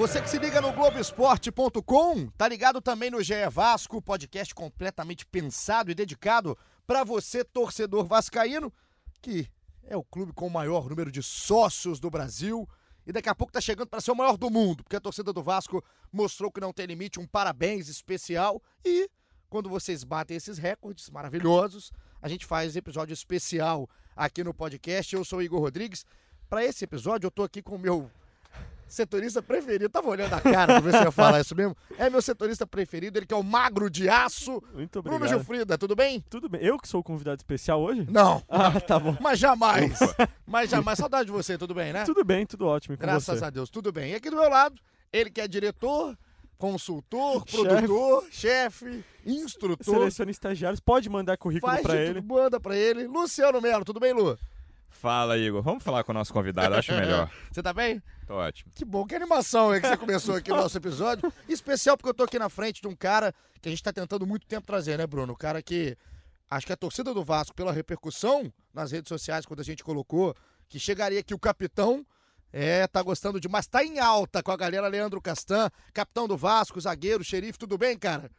Você que se liga no Globoesporte.com, tá ligado também no GE Vasco, podcast completamente pensado e dedicado para você, torcedor vascaíno, que é o clube com o maior número de sócios do Brasil e daqui a pouco tá chegando para ser o maior do mundo, porque a torcida do Vasco mostrou que não tem limite, um parabéns especial e quando vocês batem esses recordes maravilhosos, a gente faz episódio especial aqui no podcast. Eu sou Igor Rodrigues. Para esse episódio eu tô aqui com o meu setorista preferido. Tava olhando a cara pra ver se eu ia falar isso mesmo. É meu setorista preferido, ele que é o magro de aço. Muito Bruno obrigado. Gilfrida, tudo bem? Tudo bem. Eu que sou o convidado especial hoje? Não, Ah, tá bom. mas jamais. Mas jamais. Saudade de você, tudo bem, né? Tudo bem, tudo ótimo. Graças você? a Deus, tudo bem. E aqui do meu lado, ele que é diretor, consultor, produtor, chefe, instrutor. Seleciona estagiários. Pode mandar currículo de ele. tudo, manda pra ele. Luciano Melo, tudo bem, Lu? Fala, Igor. Vamos falar com o nosso convidado, acho melhor. Você tá bem? Tô ótimo. Que bom, que animação é que você começou aqui o nosso episódio. Especial porque eu tô aqui na frente de um cara que a gente tá tentando muito tempo trazer, né, Bruno? O cara que acho que a torcida do Vasco, pela repercussão nas redes sociais, quando a gente colocou, que chegaria aqui o capitão. É, tá gostando demais. Tá em alta com a galera Leandro Castan, capitão do Vasco, zagueiro, xerife, tudo bem, cara?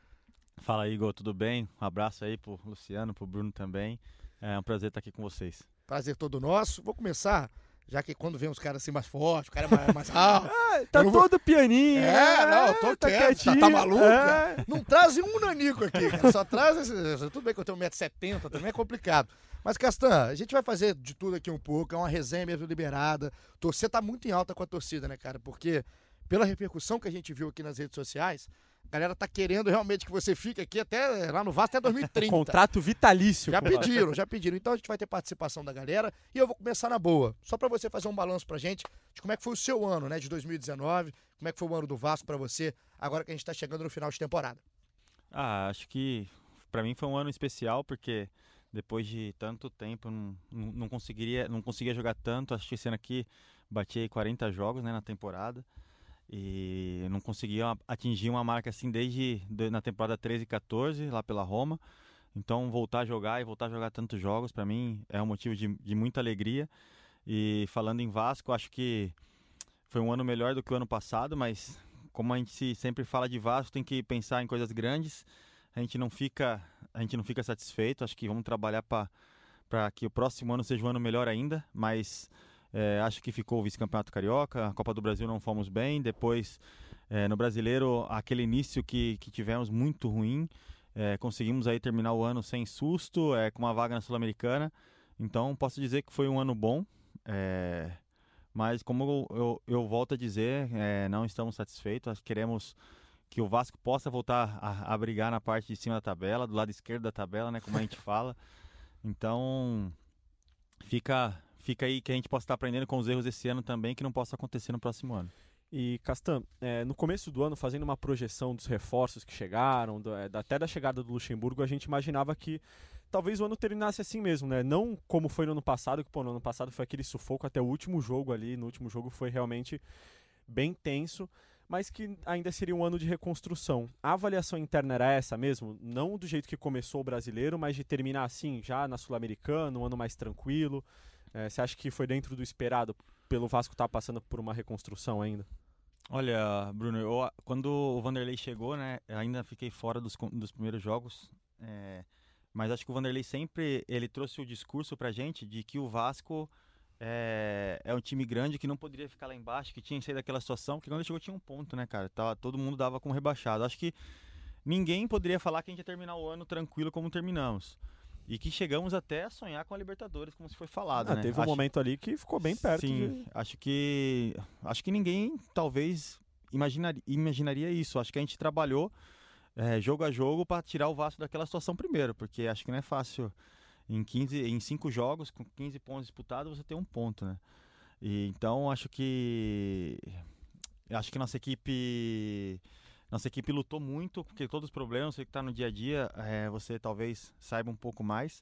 Fala Igor, tudo bem? Um abraço aí pro Luciano, pro Bruno também. É um prazer estar aqui com vocês. Prazer todo nosso. Vou começar, já que quando vem uns caras assim mais fortes, o cara é mais, mais alto. Tá não vou- todo pianinho. É, não, tô tá quieto. Tá, tá maluco? É. Não trazem um nanico aqui, cara. Só traz esse... Tudo bem que eu tenho 1,70m, também é complicado. Mas, Castan, a gente vai fazer de tudo aqui um pouco, é uma resenha mesmo liberada. Você tá muito em alta com a torcida, né, cara? Porque pela repercussão que a gente viu aqui nas redes sociais, a galera tá querendo realmente que você fique aqui até lá no Vasco até 2030. Contrato vitalício. Já pediram, já pediram. Então a gente vai ter participação da galera e eu vou começar na boa. Só pra você fazer um balanço pra gente de como é que foi o seu ano, né, de 2019, como é que foi o ano do Vasco pra você, agora que a gente tá chegando no final de temporada. Ah, acho que pra mim foi um ano especial porque depois de tanto tempo não, não, conseguiria, não conseguia jogar tanto. Acho que ano aqui bati aí 40 jogos né, na temporada e não conseguia atingir uma marca assim desde de- na temporada 13 e 14 lá pela Roma. Então voltar a jogar e voltar a jogar tantos jogos para mim é um motivo de, de muita alegria. E falando em Vasco, acho que foi um ano melhor do que o ano passado, mas como a gente se- sempre fala de Vasco, tem que pensar em coisas grandes. A gente não fica, a gente não fica satisfeito. Acho que vamos trabalhar para que o próximo ano seja um ano melhor ainda. Mas é, acho que ficou o vice-campeonato carioca, a Copa do Brasil não fomos bem. Depois é, no Brasileiro aquele início que, que tivemos muito ruim. É, conseguimos aí terminar o ano sem susto, é, com uma vaga na Sul-Americana. Então posso dizer que foi um ano bom. É, mas como eu, eu, eu volto a dizer, é, não estamos satisfeitos. Queremos que o Vasco possa voltar a, a brigar na parte de cima da tabela, do lado esquerdo da tabela, né, como a gente fala. Então fica fica aí que a gente possa estar aprendendo com os erros desse ano também, que não possa acontecer no próximo ano. E, Castan, é, no começo do ano, fazendo uma projeção dos reforços que chegaram, do- é, até da chegada do Luxemburgo, a gente imaginava que talvez o ano terminasse assim mesmo, né? Não como foi no ano passado, que pô, no ano passado foi aquele sufoco até o último jogo ali, no último jogo foi realmente bem tenso, mas que ainda seria um ano de reconstrução. A avaliação interna era essa mesmo? Não do jeito que começou o brasileiro, mas de terminar assim, já na Sul-Americana, um ano mais tranquilo. É, você acha que foi dentro do esperado pelo Vasco estar passando por uma reconstrução ainda? Olha, Bruno, eu, quando o Vanderlei chegou, né, ainda fiquei fora dos, dos primeiros jogos, é, mas acho que o Vanderlei sempre ele trouxe o discurso pra gente de que o Vasco é, é um time grande que não poderia ficar lá embaixo, que tinha que sair daquela situação, porque quando ele chegou tinha um ponto, né, cara? Tava, todo mundo dava como rebaixado. Acho que ninguém poderia falar que a gente ia terminar o ano tranquilo como terminamos. E que chegamos até a sonhar com a Libertadores, como se foi falado, Ah, né? teve um Acho- momento ali que ficou bem perto. Sim, de- acho que acho que ninguém talvez imaginaria, imaginaria isso. Acho que a gente trabalhou é, jogo a jogo para tirar o Vasco daquela situação primeiro, porque acho que não é fácil em 15, em cinco jogos com 15 pontos disputados você ter um ponto, né? E então acho que acho que nossa equipe Nossa equipe lutou muito, porque todos os problemas, você que está no dia a dia, é, você talvez saiba um pouco mais.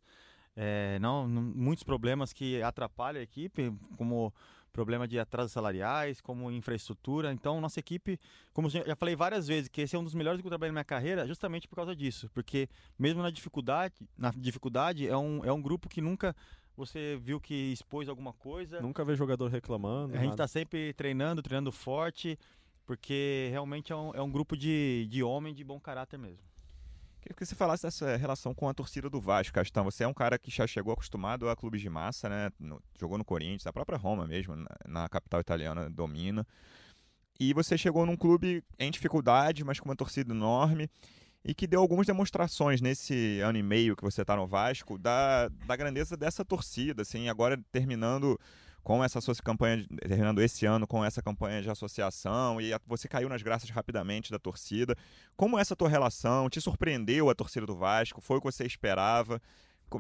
É, não, não, muitos problemas que atrapalham a equipe, como problema de atrasos salariais, como infraestrutura. Então, nossa equipe, como já falei várias vezes, que esse é um dos melhores que eu trabalhei na minha carreira, justamente por causa disso. Porque mesmo na dificuldade, na dificuldade é um, é um grupo que nunca você viu que expôs alguma coisa. Nunca vê jogador reclamando. A gente está sempre treinando, treinando forte, porque realmente é um, é um grupo de, de homem de bom caráter mesmo. Queria que você falasse dessa relação com a torcida do Vasco, Castão. Você é um cara que já chegou acostumado a clubes de massa, né? No, jogou no Corinthians, a própria Roma mesmo, na, na, capital italiana, domina. E você chegou num clube em dificuldade, mas com uma torcida enorme e que deu algumas demonstrações nesse ano e meio que você está no Vasco da, da grandeza dessa torcida, assim, agora terminando com essa sua campanha, terminando esse ano com essa campanha de associação e você caiu nas graças rapidamente da torcida. Como essa tua relação? Te surpreendeu a torcida do Vasco? Foi o que você esperava?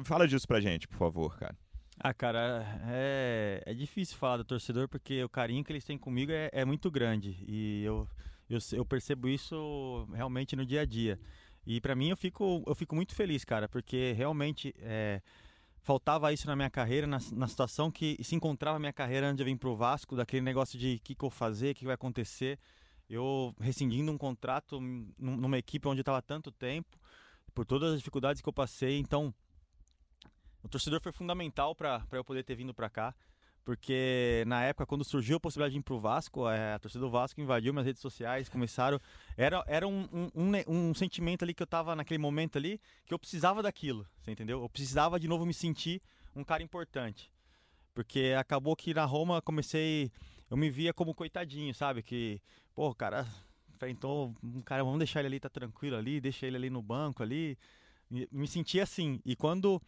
Fala disso pra gente, por favor, cara. Ah, cara, é, é difícil falar do torcedor porque o carinho que eles têm comigo é, é muito grande e eu, eu, eu percebo isso realmente no dia a dia. E para mim eu fico, eu fico muito feliz, cara, porque realmente é, faltava isso na minha carreira, na, na situação que se encontrava a minha carreira antes de vir pro Vasco, daquele negócio de o que, que eu fazer, o que, que vai acontecer. Eu rescindindo um contrato numa equipe onde eu estava tanto tempo, por todas as dificuldades que eu passei. Então, o torcedor foi fundamental para eu poder ter vindo para cá porque na época, quando surgiu a possibilidade de ir pro Vasco, é, a torcida do Vasco invadiu minhas redes sociais, começaram. Era, era um, um, um, um, sentimento ali que eu tava naquele momento ali, que eu precisava daquilo, você entendeu? Eu precisava de novo me sentir um cara importante. Porque acabou que na Roma comecei. Eu me via como coitadinho, sabe? Que, pô, cara, enfrentou um cara, vamos deixar ele ali, tá tranquilo ali, deixa ele ali no banco ali. Me sentia assim. E quando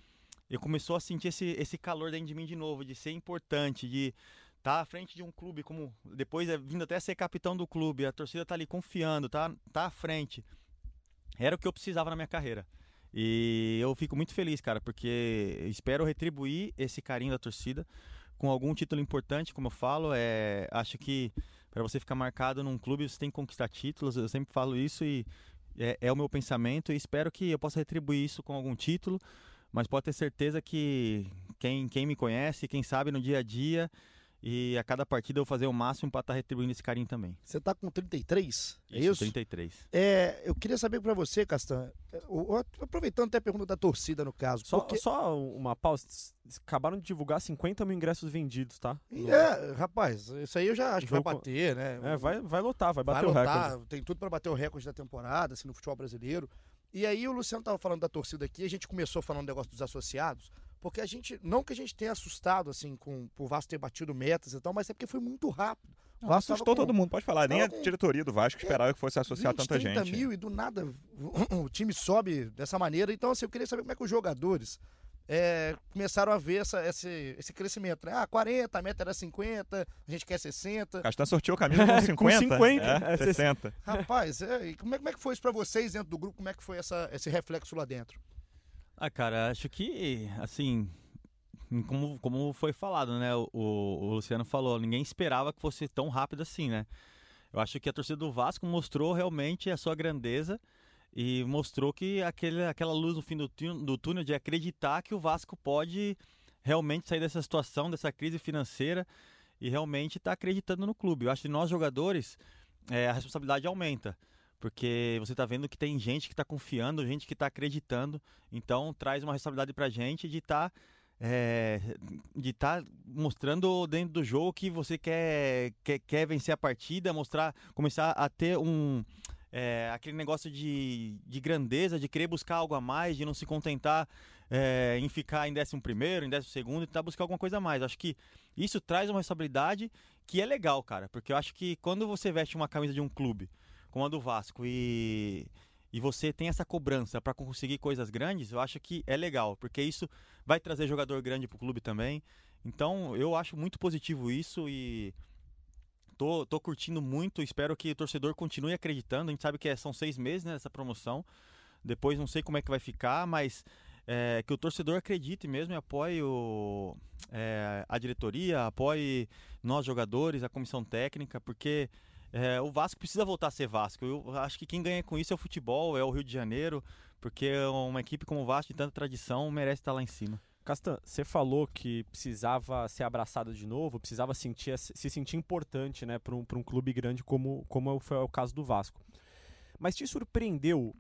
eu começou a sentir esse, esse calor dentro de mim de novo, de ser importante, de estar tá à frente de um clube, como depois é vindo até ser capitão do clube, a torcida tá ali confiando, tá, tá à frente. Era o que eu precisava na minha carreira. E eu fico muito feliz, cara, porque espero retribuir esse carinho da torcida com algum título importante, como eu falo. É, acho que para você ficar marcado num clube, você tem que conquistar títulos. Eu sempre falo isso e é, é o meu pensamento. E espero que eu possa retribuir isso com algum título mas pode ter certeza que quem, quem me conhece, quem sabe no dia a dia e a cada partida eu vou fazer o máximo para estar tá retribuindo esse carinho também. Você está com 33? É isso, isso? 33. É, eu queria saber para você, Castan, aproveitando até a pergunta da torcida no caso. Só, porque... só uma pausa, acabaram de divulgar 50 mil ingressos vendidos, tá? É, rapaz, isso aí eu já acho que vai bater, né? É, vai, vai lotar, vai bater vai o lotar, recorde. Tem tudo para bater o recorde da temporada, assim, no futebol brasileiro. E aí o Luciano estava falando da torcida aqui, a gente começou falando do negócio dos associados, porque a gente, não que a gente tenha assustado, assim, com o Vasco ter batido metas e tal, mas é porque foi muito rápido. O Vasco assustou com, todo mundo, pode falar. Nem a diretoria do Vasco esperava é, que fosse associar 20, tanta 30 gente. mil e do nada o time sobe dessa maneira. Então, assim, eu queria saber como é que os jogadores é, começaram a ver essa, esse, esse crescimento. Né? Ah, 40, a meta era 50, a gente quer 60. Castan sorteou a camisa com 50. com 50, é, é 60. Rapaz, é, como, é, como é que foi isso pra vocês dentro do grupo? Como é que foi essa, esse reflexo lá dentro? Ah, cara, acho que, assim, como, como foi falado, né? O, o, Luciano falou, ninguém esperava que fosse tão rápido assim, né? Eu acho que a torcida do Vasco mostrou realmente a sua grandeza e mostrou que aquele, aquela luz no fim do, do túnel de acreditar que o Vasco pode realmente sair dessa situação, dessa crise financeira e realmente estar tá acreditando no clube. Eu acho que nós jogadores é, a responsabilidade aumenta. Porque você está vendo que tem gente que está confiando, gente que está acreditando. Então traz uma responsabilidade para a gente de estar tá, é, de tá mostrando dentro do jogo que você quer, quer, quer vencer a partida, mostrar, começar a ter um, é, aquele negócio de, de grandeza, de querer buscar algo a mais, de não se contentar é, em ficar em décimo primeiro, em décimo segundo, e tentar buscar alguma coisa a mais. Acho que isso traz uma responsabilidade que é legal, cara, porque eu acho que quando você veste uma camisa de um clube, como a do Vasco, e, e você tem essa cobrança para conseguir coisas grandes, eu acho que é legal, porque isso vai trazer jogador grande para o clube também. Então, eu acho muito positivo isso e tô, tô curtindo muito, espero que o torcedor continue acreditando. A gente sabe que é, são seis meses né, nessa promoção. Depois não sei como é que vai ficar, mas é, que o torcedor acredite mesmo e apoie o, é, a diretoria, apoie nós jogadores, a comissão técnica, porque É, o Vasco precisa voltar a ser Vasco. Eu acho que quem ganha com isso é o futebol, é o Rio de Janeiro, porque uma equipe como o Vasco, de tanta tradição, merece estar lá em cima. Castan, você falou que precisava ser abraçado de novo, precisava sentir, se sentir importante né, para um, um clube grande como, como foi o caso do Vasco. Mas te surpreendeu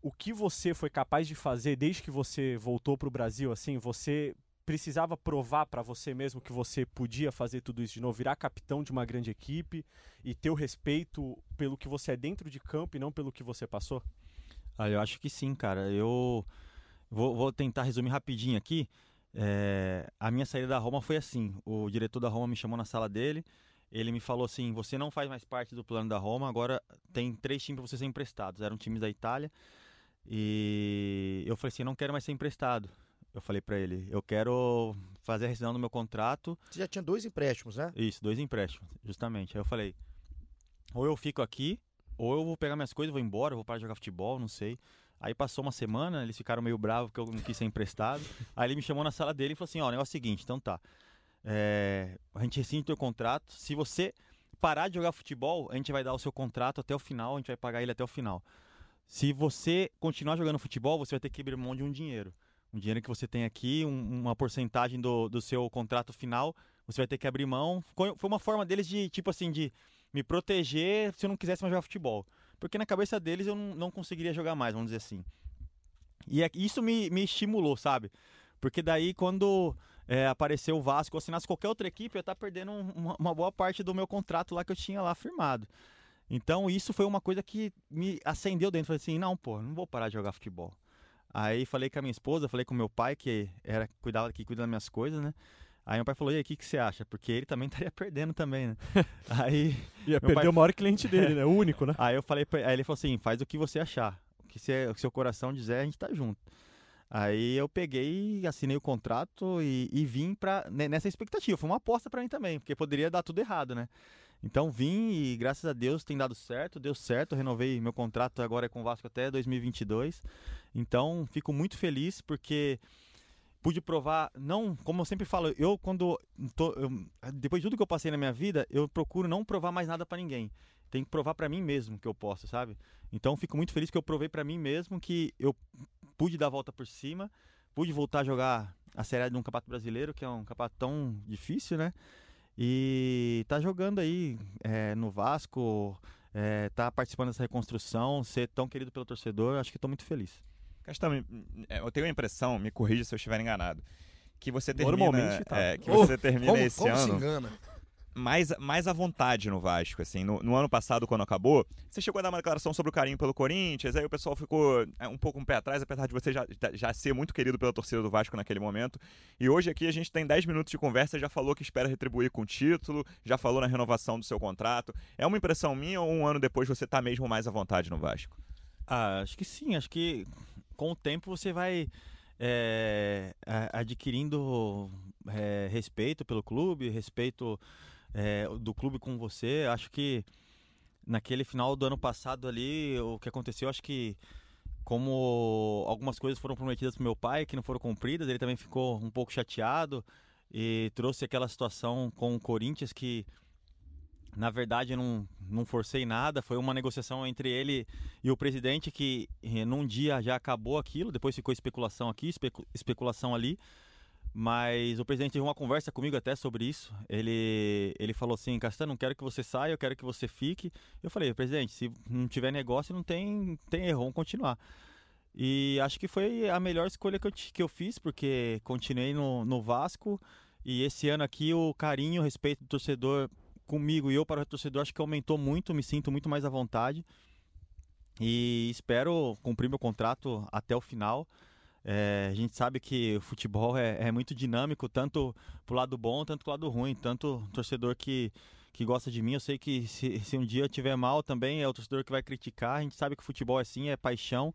o que você foi capaz de fazer desde que você voltou para o Brasil? Assim, você precisava provar para você mesmo que você podia fazer tudo isso de novo, virar capitão de uma grande equipe e ter o respeito pelo que você é dentro de campo e não pelo que você passou? Ah, eu acho que sim, cara. Eu Vou, vou tentar resumir rapidinho aqui. É, a minha saída da Roma foi assim: o diretor da Roma me chamou na sala dele. Ele me falou assim: você não faz mais parte do plano da Roma, agora tem três times para você ser emprestados. Eram times da Itália. E eu falei assim: não quero mais ser emprestado. Eu falei para ele: eu quero fazer a rescisão do meu contrato. Você já tinha dois empréstimos, né? Isso, dois empréstimos, justamente. Aí eu falei: ou eu fico aqui, ou eu vou pegar minhas coisas, vou embora, vou parar de jogar futebol, não sei. Aí passou uma semana, eles ficaram meio bravos porque eu não quis ser emprestado. Aí ele me chamou na sala dele e falou assim: ó, negócio é o seguinte, então tá. É, a gente rescinde o teu contrato. Se você parar de jogar futebol, a gente vai dar o seu contrato até o final, a gente vai pagar ele até o final. Se você continuar jogando futebol, você vai ter que abrir mão de um dinheiro. Um dinheiro que você tem aqui, um, uma porcentagem do, do seu contrato final, você vai ter que abrir mão. Foi uma forma deles de, tipo assim, de me proteger se eu não quisesse mais jogar futebol porque na cabeça deles eu não, conseguiria jogar mais, vamos dizer assim. E é, isso me, me estimulou, sabe? Porque daí quando é, apareceu o Vasco, ou assinasse qualquer outra equipe, eu ia estar tá perdendo uma, uma, boa parte do meu contrato lá que eu tinha lá firmado. Então isso foi uma coisa que me acendeu dentro. Falei assim, não, pô, não vou parar de jogar futebol. Aí falei com a minha esposa, falei com meu pai, que era cuidava que cuida das minhas coisas, né? Aí meu pai falou, e aí, o que, que você acha? Porque ele também estaria perdendo também, né? aí... Ia perder pai... o maior cliente dele, né? O único, né? Aí eu falei, aí ele falou assim, faz o que você achar. O que, você, o que seu coração dizer, a gente tá junto. Aí eu peguei, assinei o contrato e, e vim pra, nessa expectativa. Foi uma aposta para mim também, porque poderia dar tudo errado, né? Então vim e graças a Deus tem dado certo, deu certo. renovei meu contrato agora é com o Vasco até 2022. Então fico muito feliz porque pude provar, não, como eu sempre falo, eu quando tô, eu, depois de tudo que eu passei na minha vida, eu procuro não provar mais nada para ninguém. Tem que provar para mim mesmo que eu posso, sabe? Então fico muito feliz que eu provei para mim mesmo que eu pude dar a volta por cima, pude voltar a jogar a Série de um campeonato brasileiro, que é um campeonato tão difícil, né? E tá jogando aí é, no Vasco, é, tá participando dessa reconstrução, ser tão querido pelo torcedor, acho que estou muito feliz. Castão, é, eu tenho a impressão, me corrija se eu estiver enganado, que você termina, Normalmente tá. é, que você termina como, esse como ano se engana? mais, mais à vontade no Vasco, assim. No, no, ano passado, quando acabou, você chegou a dar uma declaração sobre o carinho pelo Corinthians, aí o pessoal ficou é, um pouco um pé atrás, apesar de você já, já ser muito querido pela torcida do Vasco naquele momento. E hoje aqui a gente tem 10 minutos de conversa, já falou que espera retribuir com título, já falou na renovação do seu contrato. É uma impressão minha ou um ano depois você tá mesmo mais à vontade no Vasco? Ah, acho que sim, acho que com o tempo você vai é, adquirindo é, respeito pelo clube, respeito é, do clube com você. Acho que naquele final do ano passado ali, o que aconteceu, acho que como algumas coisas foram prometidas para meu pai que não foram cumpridas, ele também ficou um pouco chateado e trouxe aquela situação com o Corinthians que na verdade, não, não forcei nada. Foi uma negociação entre ele e o presidente que eh, num dia já acabou aquilo. Depois ficou especulação aqui, especu especulação ali. Mas o presidente teve uma conversa comigo até sobre isso. Ele, ele falou assim: Castanho, não quero que você saia, eu quero que você fique. Eu falei: presidente, se não tiver negócio, não tem, tem erro, vamos continuar. E acho que foi a melhor escolha que eu, que eu fiz, porque continuei no, no Vasco. E esse ano aqui o carinho, o respeito do torcedor comigo e eu para o torcedor acho que aumentou muito, me sinto muito mais à vontade e espero cumprir meu contrato até o final. É, a gente sabe que o futebol é, é muito dinâmico, tanto pro lado bom, tanto pro lado ruim. Tanto torcedor que, que gosta de mim, eu sei que se, se um dia eu tiver mal também é o torcedor que vai criticar. A gente sabe que o futebol é assim, é paixão,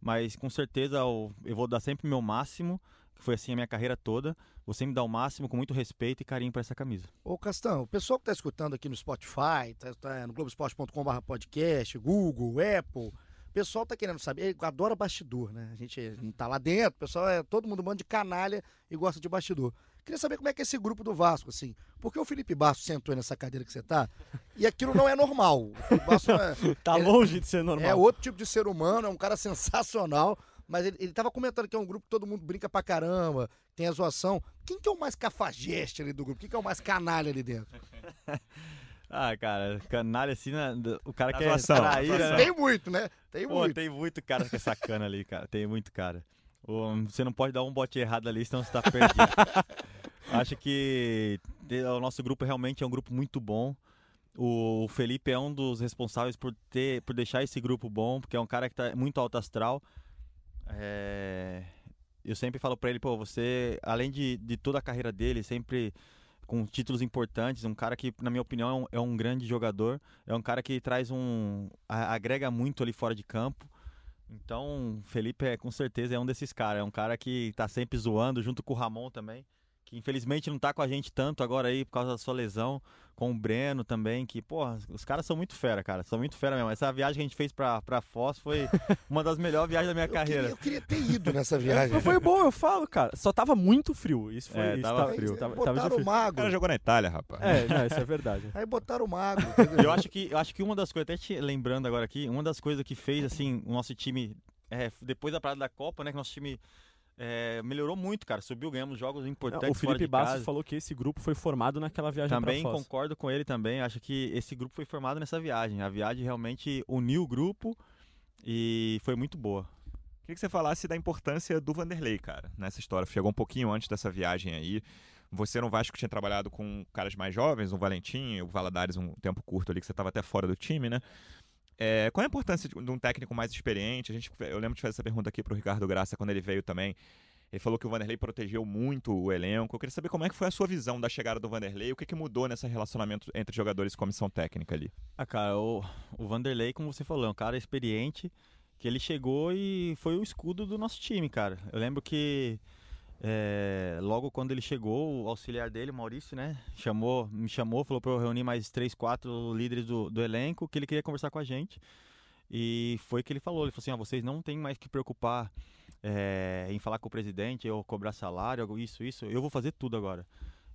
mas com certeza eu, eu vou dar sempre o meu máximo foi assim a minha carreira toda. Você me dá o máximo com muito respeito e carinho para essa camisa. Ô Castão, o pessoal que está escutando aqui no Spotify, tá, tá no globoesporte.com.br podcast, Google, Apple, o pessoal tá querendo saber, adora bastidor, né? A gente não tá lá dentro, o pessoal é todo mundo manda de canalha e gosta de bastidor. Queria saber como é que é esse grupo do Vasco, assim. Porque o Felipe Bastos sentou nessa cadeira que você tá, e aquilo não é normal. O Bastos é, Tá longe de ser normal. é outro tipo de ser humano, é um cara sensacional. Mas ele, ele tava comentando que é um grupo que todo mundo brinca pra caramba, tem a zoação. Quem que é o mais cafajeste ali do grupo? Quem que é o mais canalha ali dentro? Ah, cara, canalha assim, né? o cara na trair, zoação. né? Tem muito, né? Tem Pô, muito. tem muito cara que é sacana ali, cara. Tem muito cara. Você não pode dar um bote errado ali, senão você tá perdido. Acho que o nosso grupo realmente é um grupo muito bom. O Felipe é um dos responsáveis por ter, por deixar esse grupo bom, porque é um cara que tá muito alto astral. É, Eu sempre falo pra ele, pô, você, além de, de toda a carreira dele, sempre com títulos importantes, um cara que, na minha opinião, é um, é grande jogador, é um cara que traz um. agrega muito ali fora de campo. Então, Felipe é com certeza é um desses caras, é um cara que tá sempre zoando, junto com o Ramon também, que infelizmente não tá com a gente tanto agora aí por causa da sua lesão, com o Breno também, que, porra, os caras são muito fera, cara, são muito fera mesmo. Essa viagem que a gente fez pra, pra Foz foi uma das melhores viagens da minha Eu carreira. queria, eu queria ter ido nessa viagem. Mas foi bom, eu falo, cara. Só tava muito frio. Isso foi. É, isso tava frio. Tava, tava botaram o difícil. O mago. cara jogou na Itália, rapaz. É, não, isso é verdade. Aí botaram o mago. Eu acho que eu acho que uma das coisas, até te lembrando agora aqui, uma das coisas que fez assim o nosso time é, depois da parada da Copa, né, que nosso time é, melhorou muito, cara. Subiu, ganhamos jogos Não, importantes o fora Felipe Bastos falou que esse grupo foi formado naquela viagem Também concordo com ele também. Acho que esse grupo foi formado nessa viagem. A viagem realmente uniu o grupo e foi muito boa. Queria que você falasse da importância do Vanderlei, cara, nessa história. Chegou um pouquinho antes dessa viagem aí. Você no Vasco tinha trabalhado com caras mais jovens, o Valentim, o Valadares, um tempo curto ali, que você estava até fora do time, né? É, qual é a importância de um técnico mais experiente? A gente, eu lembro de fazer essa pergunta aqui pro Ricardo Graça quando ele veio também. Ele falou que o Vanderlei protegeu muito o elenco. Eu queria saber como é que foi a sua visão da chegada do Vanderlei, o que, que mudou nesse relacionamento entre jogadores e comissão técnica ali. Ah, cara, o, o Vanderlei, como você falou, é um cara experiente que ele chegou e foi o escudo do nosso time, cara. Eu lembro que é, logo quando ele chegou, o auxiliar dele, Maurício, né, chamou, me chamou, falou para eu reunir mais três, quatro líderes do, do elenco, que ele queria conversar com a gente. E foi que ele falou, ele falou assim, ah, vocês não têm mais que preocupar é, em falar com o presidente, ou cobrar salário, isso, isso, eu vou fazer tudo agora.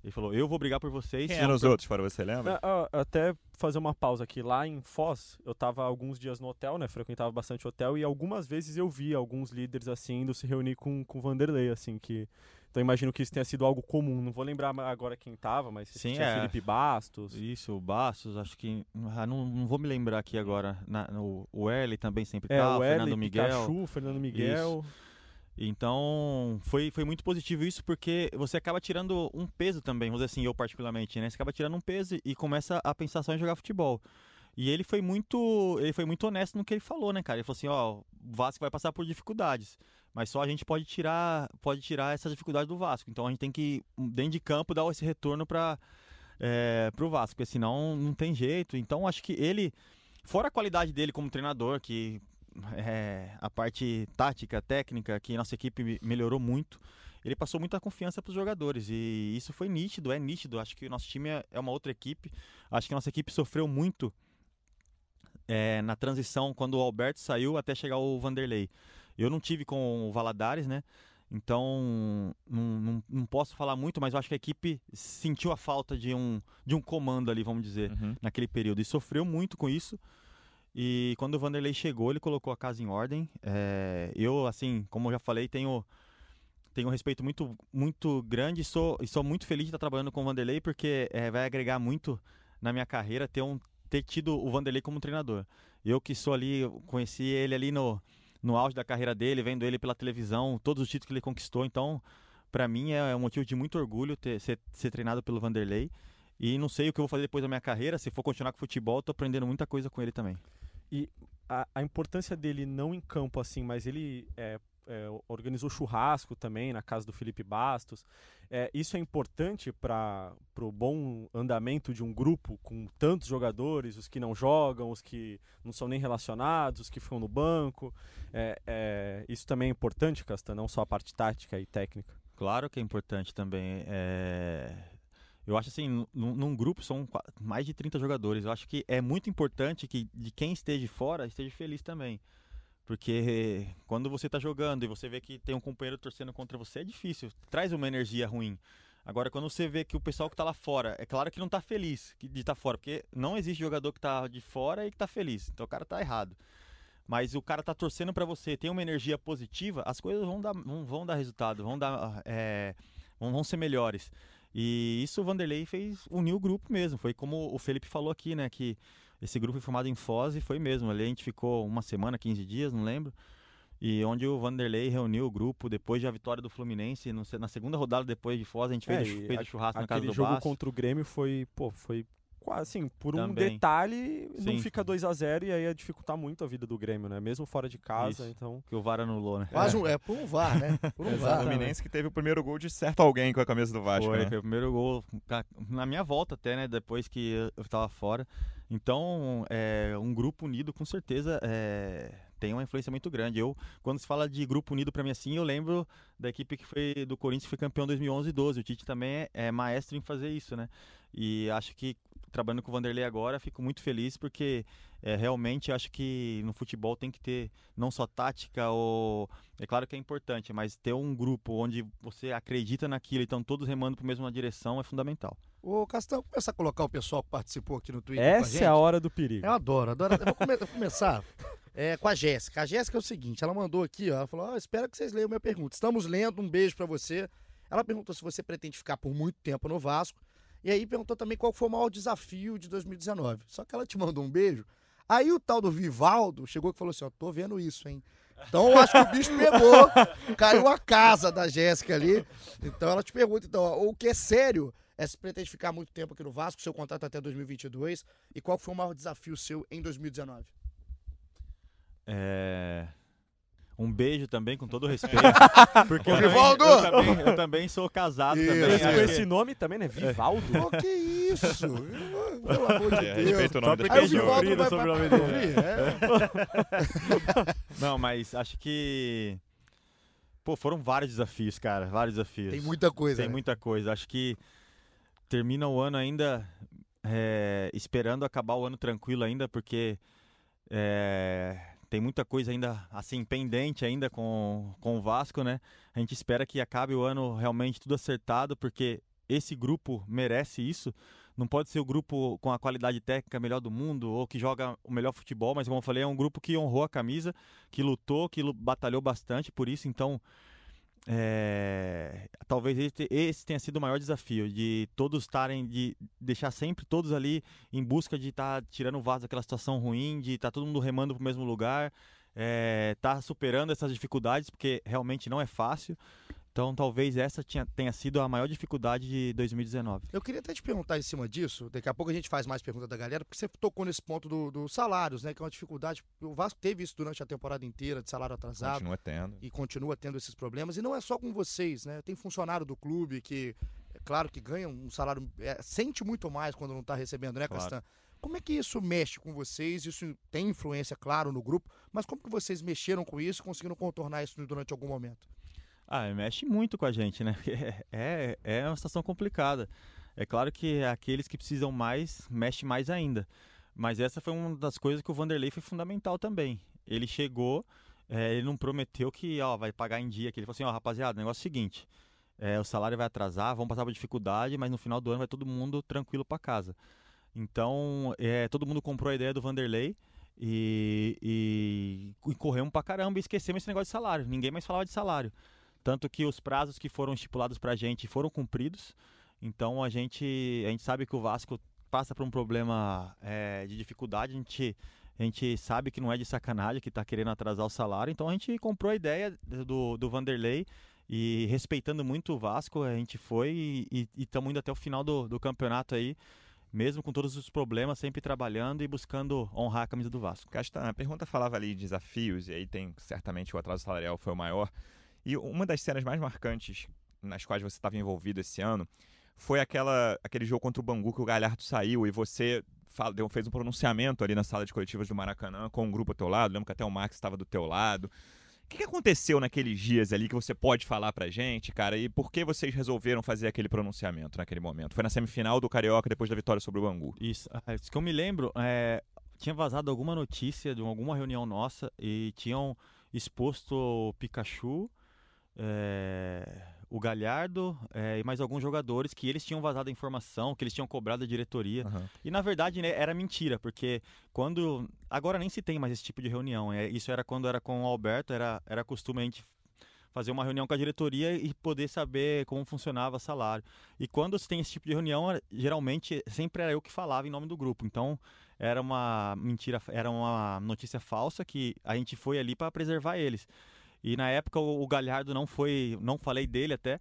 Ele falou, eu vou brigar por vocês. Quem eram os outros, fora você, lembra? É, ó, até fazer uma pausa aqui. Lá em Foz, eu tava alguns dias no hotel, né? Frequentava bastante hotel e algumas vezes eu vi alguns líderes assim indo se reunir com com o Vanderlei, assim, que. Então imagino que isso tenha sido algo comum. Não vou lembrar agora quem tava, mas Sim, tinha é. Felipe Bastos. Isso, o Bastos, acho que. ah, não, não vou me lembrar aqui agora. Na, no, o Erle também sempre É, tá, o Fernando Miguel. Pikachu, Fernando Miguel. Então, foi, foi muito positivo isso, porque você acaba tirando um peso também, vamos dizer assim, eu particularmente, né? Você acaba tirando um peso e começa a pensar só em jogar futebol. E ele foi muito, ele foi muito honesto no que ele falou, né, cara? Ele falou assim, ó, o Vasco vai passar por dificuldades, mas só a gente pode tirar, pode tirar essas dificuldades do Vasco. Então a gente tem que dentro de campo dar esse retorno para é, pro Vasco, porque senão não tem jeito. Então acho que ele, fora a qualidade dele como treinador, que é, a parte tática, técnica, que nossa equipe me- melhorou muito. Ele passou muita confiança para os jogadores e isso foi nítido, é nítido. Acho que o nosso time é, é uma outra equipe. Acho que a nossa equipe sofreu muito é, na transição quando o Alberto saiu até chegar o Vanderlei. Eu não tive com o Valadares, né? Então não, não, não posso falar muito, mas eu acho que a equipe sentiu a falta de um, de um comando ali, vamos dizer Uhum. naquele período e sofreu muito com isso. E quando o Vanderlei chegou, ele colocou a casa em ordem. É, eu, assim, como eu já falei, tenho tenho um respeito muito muito grande e sou, e sou muito feliz de estar trabalhando com o Vanderlei porque é, vai agregar muito na minha carreira ter um ter tido o Vanderlei como treinador. Eu que sou ali, conheci ele ali no no auge da carreira dele, vendo ele pela televisão, todos os títulos que ele conquistou. Então, para mim é um motivo de muito orgulho ter, ser, ser treinado pelo Vanderlei. E não sei o que eu vou fazer depois da minha carreira. Se for continuar com futebol, tô aprendendo muita coisa com ele também. a, a importância dele não em campo assim, mas ele é, é, organizou churrasco também na casa do Felipe Bastos. É, isso é importante para o bom andamento de um grupo com tantos jogadores, os que não jogam, os que não são nem relacionados, os que ficam no banco. É, é, isso também é importante, Castan, não só a parte tática e técnica. Claro que é importante também. é, Eu acho assim, num, num grupo são mais de 30 jogadores. Eu acho que é muito importante que de quem esteja fora esteja feliz também. Porque quando você está jogando e você vê que tem um companheiro torcendo contra você, é difícil. Traz uma energia ruim. Agora, quando você vê que o pessoal que tá lá fora, é claro que não tá feliz de estar fora, porque não existe jogador que tá de fora e que tá feliz. Então o cara tá errado. Mas o cara tá torcendo pra você, tem uma energia positiva, as coisas vão dar, vão, vão dar resultado, vão dar. é, vão, vão ser melhores. E isso o Vanderlei fez unir o grupo mesmo. Foi como o Felipe falou aqui, né? Que esse grupo foi formado em Foz e foi mesmo. Ali a gente ficou uma semana, 15 dias, não lembro. E onde o Vanderlei reuniu o grupo depois da vitória do Fluminense, no na segunda rodada depois de Foz, a gente fez, É, fez a- o churrasco na casa Aquele do jogo Vasco. contra o Grêmio foi, pô, foi assim, por um Também. detalhe, não Sim. fica 2 a 0 e aí ia dificultar muito a vida do Grêmio, né? Mesmo fora de casa, Isso. então. Que o VAR anulou, né? Quase um, é por um VAR, né? Por um O VAR. Fluminense que teve o primeiro gol de certo alguém com a camisa do Vasco, Foi, né? foi o primeiro gol na minha volta até, né? Depois que eu tava fora. Então, é, um grupo unido com certeza é, tem uma influência muito grande. Eu, quando se fala de grupo unido pra mim assim, eu lembro da equipe que foi do Corinthians que foi campeão em 2011 e 12. O Tite também é, é maestro em fazer isso, né? E acho que trabalhando com o Vanderlei agora, fico muito feliz porque é, realmente acho que no futebol tem que ter não só tática ou é claro que é importante, mas ter um grupo onde você acredita naquilo e estão todos remando para a mesma direção é fundamental. Ô, Castão, começar a colocar o pessoal que participou aqui no Twitter Essa é a hora do perigo. Eu adoro, adoro. Eu vou, come- vou começar é, com a Jéssica. A Jéssica é o seguinte, ela mandou aqui, ó, ela falou, ó, espero que vocês leiam minha pergunta. Estamos lendo, um beijo pra você. Ela perguntou se você pretende ficar por muito tempo no Vasco. E aí perguntou também qual foi o maior desafio de 2019. Só que ela te mandou um beijo. Aí o tal do Vivaldo chegou e falou assim, ó, tô vendo isso, hein. Então eu acho que o bicho pegou, caiu a casa da Jéssica ali. Então ela te pergunta, então, ó, o que é sério é se pretende ficar muito tempo aqui no Vasco, seu contrato até 2022, e qual foi o maior desafio seu em 2019? É, Um beijo também, com todo o respeito. Porque eu, Vivaldo! eu, também, eu também sou casado Isso, também. isso. Com acho esse nome também, né? Vivaldo. Pô, que isso? Pelo amor de É, Deus. respeita o nome da é Vivaldo vai sobre o nome dele. ouvir, é. Não, mas acho que. Pô, foram vários desafios, cara. Vários desafios. Tem muita coisa. Tem né? muita coisa. Acho que termina o ano ainda é, esperando acabar o ano tranquilo ainda, porque é, tem muita coisa ainda assim pendente ainda com, com o Vasco, né? A gente espera que acabe o ano realmente tudo acertado, porque esse grupo merece isso. Não pode ser o grupo com a qualidade técnica melhor do mundo ou que joga o melhor futebol, mas como eu falei, é um grupo que honrou a camisa, que lutou, que batalhou bastante por isso. Então, é, talvez esse, tenha sido o maior desafio, de todos estarem, de deixar sempre todos ali em busca de estar tirando o vaso daquela situação ruim, de estar todo mundo remando para o mesmo lugar, estar superando essas dificuldades, porque realmente não é fácil. Então, talvez essa tinha, tenha sido a maior dificuldade de 2019. Eu queria até te perguntar em cima disso, daqui a pouco a gente faz mais perguntas da galera, porque você tocou nesse ponto do- dos salários, né? Que é uma dificuldade. O Vasco teve isso durante a temporada inteira, de salário atrasado. Continua tendo. e continua tendo esses problemas. E não é só com vocês, né? Tem funcionário do clube que, é claro que ganha um salário, é, sente muito mais quando não está recebendo, né, Claro. Castan? Como é que isso mexe com vocês? Isso tem influência, claro, no grupo, mas como que vocês mexeram com isso e conseguiram contornar isso durante algum momento? Ah, mexe muito com a gente, né? Porque É, é uma situação complicada. É claro que aqueles que precisam mais, mexe mais ainda. Mas essa foi uma das coisas que o Vanderlei foi fundamental também. Ele chegou, é, ele não prometeu que ó, vai pagar em dia. Que ele falou assim, ó, rapaziada, o negócio é o seguinte, é, o salário vai atrasar, vamos passar por dificuldade, mas no final do ano vai todo mundo tranquilo para casa. Então, é, todo mundo comprou a ideia do Vanderlei e, e, e corremos pra caramba e esquecemos esse negócio de salário. Ninguém mais falava de salário. Tanto que os prazos que foram estipulados pra gente foram cumpridos. Então a gente, a gente sabe que o Vasco passa por um problema é, de dificuldade. A gente, a gente sabe que não é de sacanagem que está querendo atrasar o salário. Então a gente comprou a ideia do, do Vanderlei e respeitando muito o Vasco, a gente foi e estamos indo até o final do, do campeonato aí, mesmo com todos os problemas, sempre trabalhando e buscando honrar a camisa do Vasco. Castan, a pergunta falava ali de desafios, e aí tem certamente o atraso salarial foi o maior. E uma das cenas mais marcantes nas quais você estava envolvido esse ano foi aquela, aquele jogo contra o Bangu que o Galhardo saiu e você fala, deu, fez um pronunciamento ali na sala de coletivas do Maracanã com um grupo ao teu lado. Lembro que até o Max estava do teu lado. O que, que aconteceu naqueles dias ali que você pode falar pra gente, cara? E por que vocês resolveram fazer aquele pronunciamento naquele momento? Foi na semifinal do Carioca depois da vitória sobre o Bangu. Isso, ah, isso que eu me lembro, é, tinha vazado alguma notícia de alguma reunião nossa e tinham exposto o Pikachu, é, o Galhardo é, e mais alguns jogadores que eles tinham vazado a informação, que eles tinham cobrado a diretoria. Aham. E na verdade né, era mentira, porque quando. Agora nem se tem mais esse tipo de reunião. É, isso era quando era com o Alberto, era, era costume a gente fazer uma reunião com a diretoria e poder saber como funcionava salário. E quando se tem esse tipo de reunião, era- geralmente sempre era eu que falava em nome do grupo. Então era uma mentira, era uma notícia falsa que a gente foi ali para preservar eles. E na época o, Galhardo não foi, não falei dele até,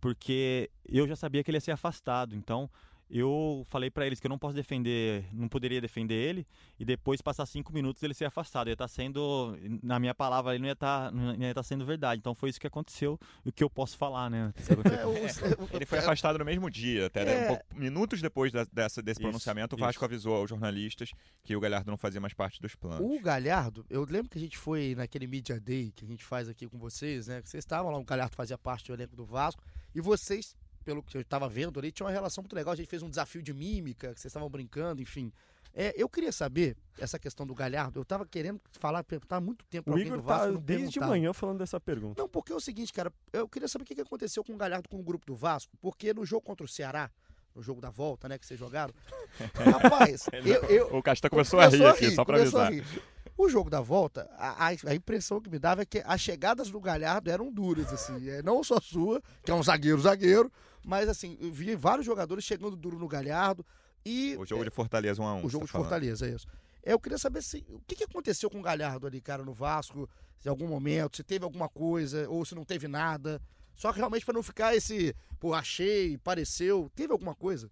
porque eu já sabia que ele ia ser afastado. Então eu falei para eles que eu não posso defender, não poderia defender ele e depois passar cinco minutos ele ser afastado. Ia estar sendo, na minha palavra, ele não ia estar, não ia estar sendo verdade. Então foi isso que aconteceu e o que eu posso falar, né? É, Ele foi afastado no mesmo dia, até né, É. um pouco- minutos depois da- dessa, desse Isso, pronunciamento, o isso. Vasco avisou aos jornalistas que o Galhardo não fazia mais parte dos planos. O Galhardo, eu lembro que a gente foi naquele Media Day que a gente faz aqui com vocês, né? Que vocês estavam lá, o Galhardo fazia parte do elenco do Vasco, e vocês, pelo que eu estava vendo ali, tinha uma relação muito legal. A gente fez um desafio de mímica, que vocês estavam brincando, enfim. É, eu queria saber essa questão do Galhardo. Eu tava querendo falar, perguntar há muito tempo O alguém Igor do Vasco. tá não desde perguntava. manhã falando dessa pergunta. Não, porque é o seguinte, cara, eu queria saber o que aconteceu com o Galhardo com o grupo do Vasco, porque no jogo contra o Ceará, no jogo da volta, né, que vocês jogaram, rapaz, eu, eu, O Casta começou, a rir aqui, só pra começou a avisar. rir. O jogo da volta, a, a- a impressão que me dava é que as chegadas do Galhardo eram duras, assim. É, não só sua, que é um zagueiro, zagueiro, mas assim, eu vi vários jogadores chegando duro no Galhardo e O jogo de Fortaleza 1 a 1 o jogo de Fortaleza, é isso. É, Eu queria saber se, o que, que aconteceu com o Galhardo ali, cara, no Vasco, se em algum momento, se teve alguma coisa, ou se não teve nada. Só que realmente pra não ficar esse, pô, achei, pareceu, teve alguma coisa?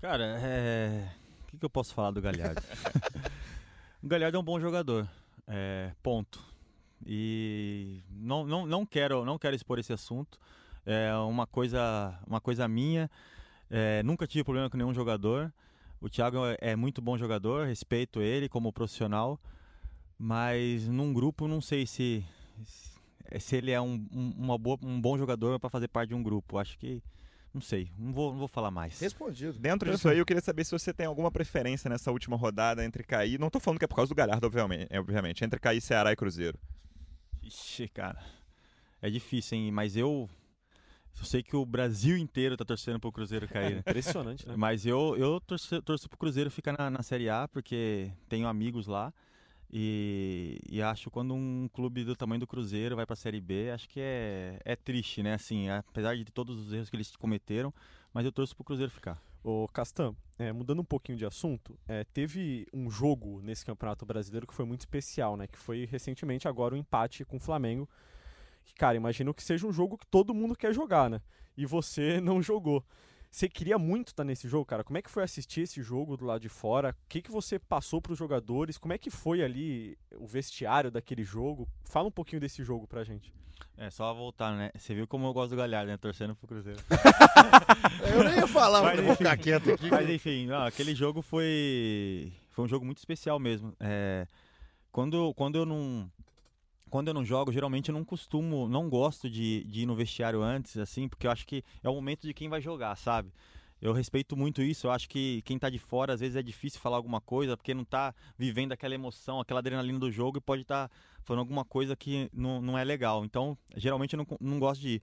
Cara, é... o que, que eu posso falar do Galhardo? o Galhardo é um bom jogador, é, ponto. E não, não, não, quero, não quero expor esse assunto. É uma coisa, uma coisa minha. É, nunca tive problema com nenhum jogador. O Thiago é, é muito bom jogador, respeito ele como profissional. Mas num grupo não sei se, se ele é um, um, uma boa, um bom jogador para fazer parte de um grupo. Acho que. Não sei, não vou, não vou falar mais. Respondido. Dentro disso aí, eu queria saber se você tem alguma preferência nessa última rodada entre cair. Não tô falando que é por causa do Galhardo, obviamente, é, obviamente entre cair Ceará e Cruzeiro. Ixi, cara. É difícil, hein? Mas eu. Eu sei que o Brasil inteiro tá torcendo pro Cruzeiro cair, né? Impressionante, né? Mas eu, eu torço, torço pro Cruzeiro ficar na, na Série A, porque tenho amigos lá. E, e acho quando um clube do tamanho do Cruzeiro vai pra Série B, acho que é, é triste, né? Assim, apesar de todos os erros que eles cometeram, mas eu torço pro Cruzeiro ficar. Ô Castan, é, mudando um pouquinho de assunto, é, teve um jogo nesse Campeonato Brasileiro que foi muito especial, né? Que foi recentemente agora o empate com o Flamengo. Que, cara, imagino que seja um jogo que todo mundo quer jogar, né? E você não jogou. Você queria muito estar nesse jogo, cara? Como é que foi assistir esse jogo do lado de fora? O que, que você passou para os jogadores? Como é que foi ali o vestiário daquele jogo? Fala um pouquinho desse jogo pra gente. É, só voltar, né? Você viu como eu gosto do Galhardo, né? Torcendo pro Cruzeiro. Eu nem ia falar, Mas mas vou enfim. ficar quieto aqui. Mas enfim, não, aquele jogo foi foi um jogo muito especial mesmo. É, quando, quando eu não quando eu não jogo, geralmente eu não costumo, não gosto de, de ir no vestiário antes, assim, porque eu acho que é o momento de quem vai jogar, sabe? Eu respeito muito isso, eu acho que quem tá de fora, às vezes é difícil falar alguma coisa, porque não tá vivendo aquela emoção, aquela adrenalina do jogo e pode estar falando alguma coisa que não, não é legal. Então, geralmente eu não, não gosto de ir.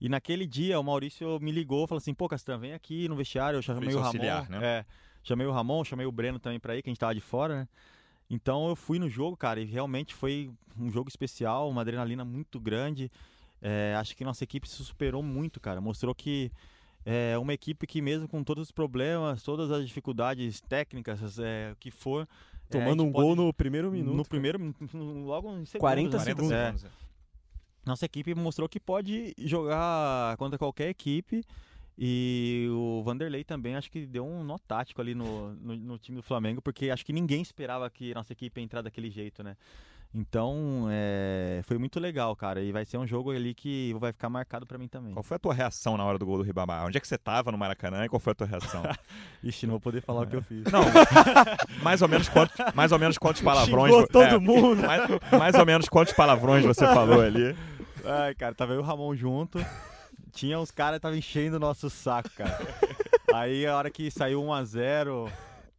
E naquele dia, o Maurício me ligou, falou assim, pô, Castan, vem aqui no vestiário, eu chamei o Ramon. auxiliar, né? É, chamei o Ramon, chamei o Breno também pra ir, que a gente tava de fora, né? Então eu fui no jogo, cara, e realmente foi um jogo especial, uma adrenalina muito grande. É, acho que nossa equipe se superou muito, cara. Mostrou que é uma equipe que mesmo com todos os problemas, todas as dificuldades técnicas, é, o que for, é, Tomando gente um gol pode- no primeiro minuto. no primeiro, logo em segundos, 40 né? 40 segundos. É. Nossa equipe mostrou que pode jogar contra qualquer equipe. E o Vanderlei também acho que deu um nó tático ali no, no, no time do Flamengo, porque acho que ninguém esperava que nossa equipe ia entrar daquele jeito, né? Então, é, foi muito legal, cara. E vai ser um jogo ali que vai ficar marcado pra mim também. Qual foi a tua reação na hora do gol do Ribamar? Onde é que você tava no Maracanã e qual foi a tua reação? Ixi, não vou poder falar o que eu fiz. Não, mais ou menos quantos, mais ou menos quantos palavrões... Xingou todo é, mundo. mais, mais ou menos quantos palavrões você falou ali? Ai, cara, tava eu e o Ramon junto. Tinha uns caras que estavam enchendo o nosso saco, cara. Aí a hora que saiu 1x0,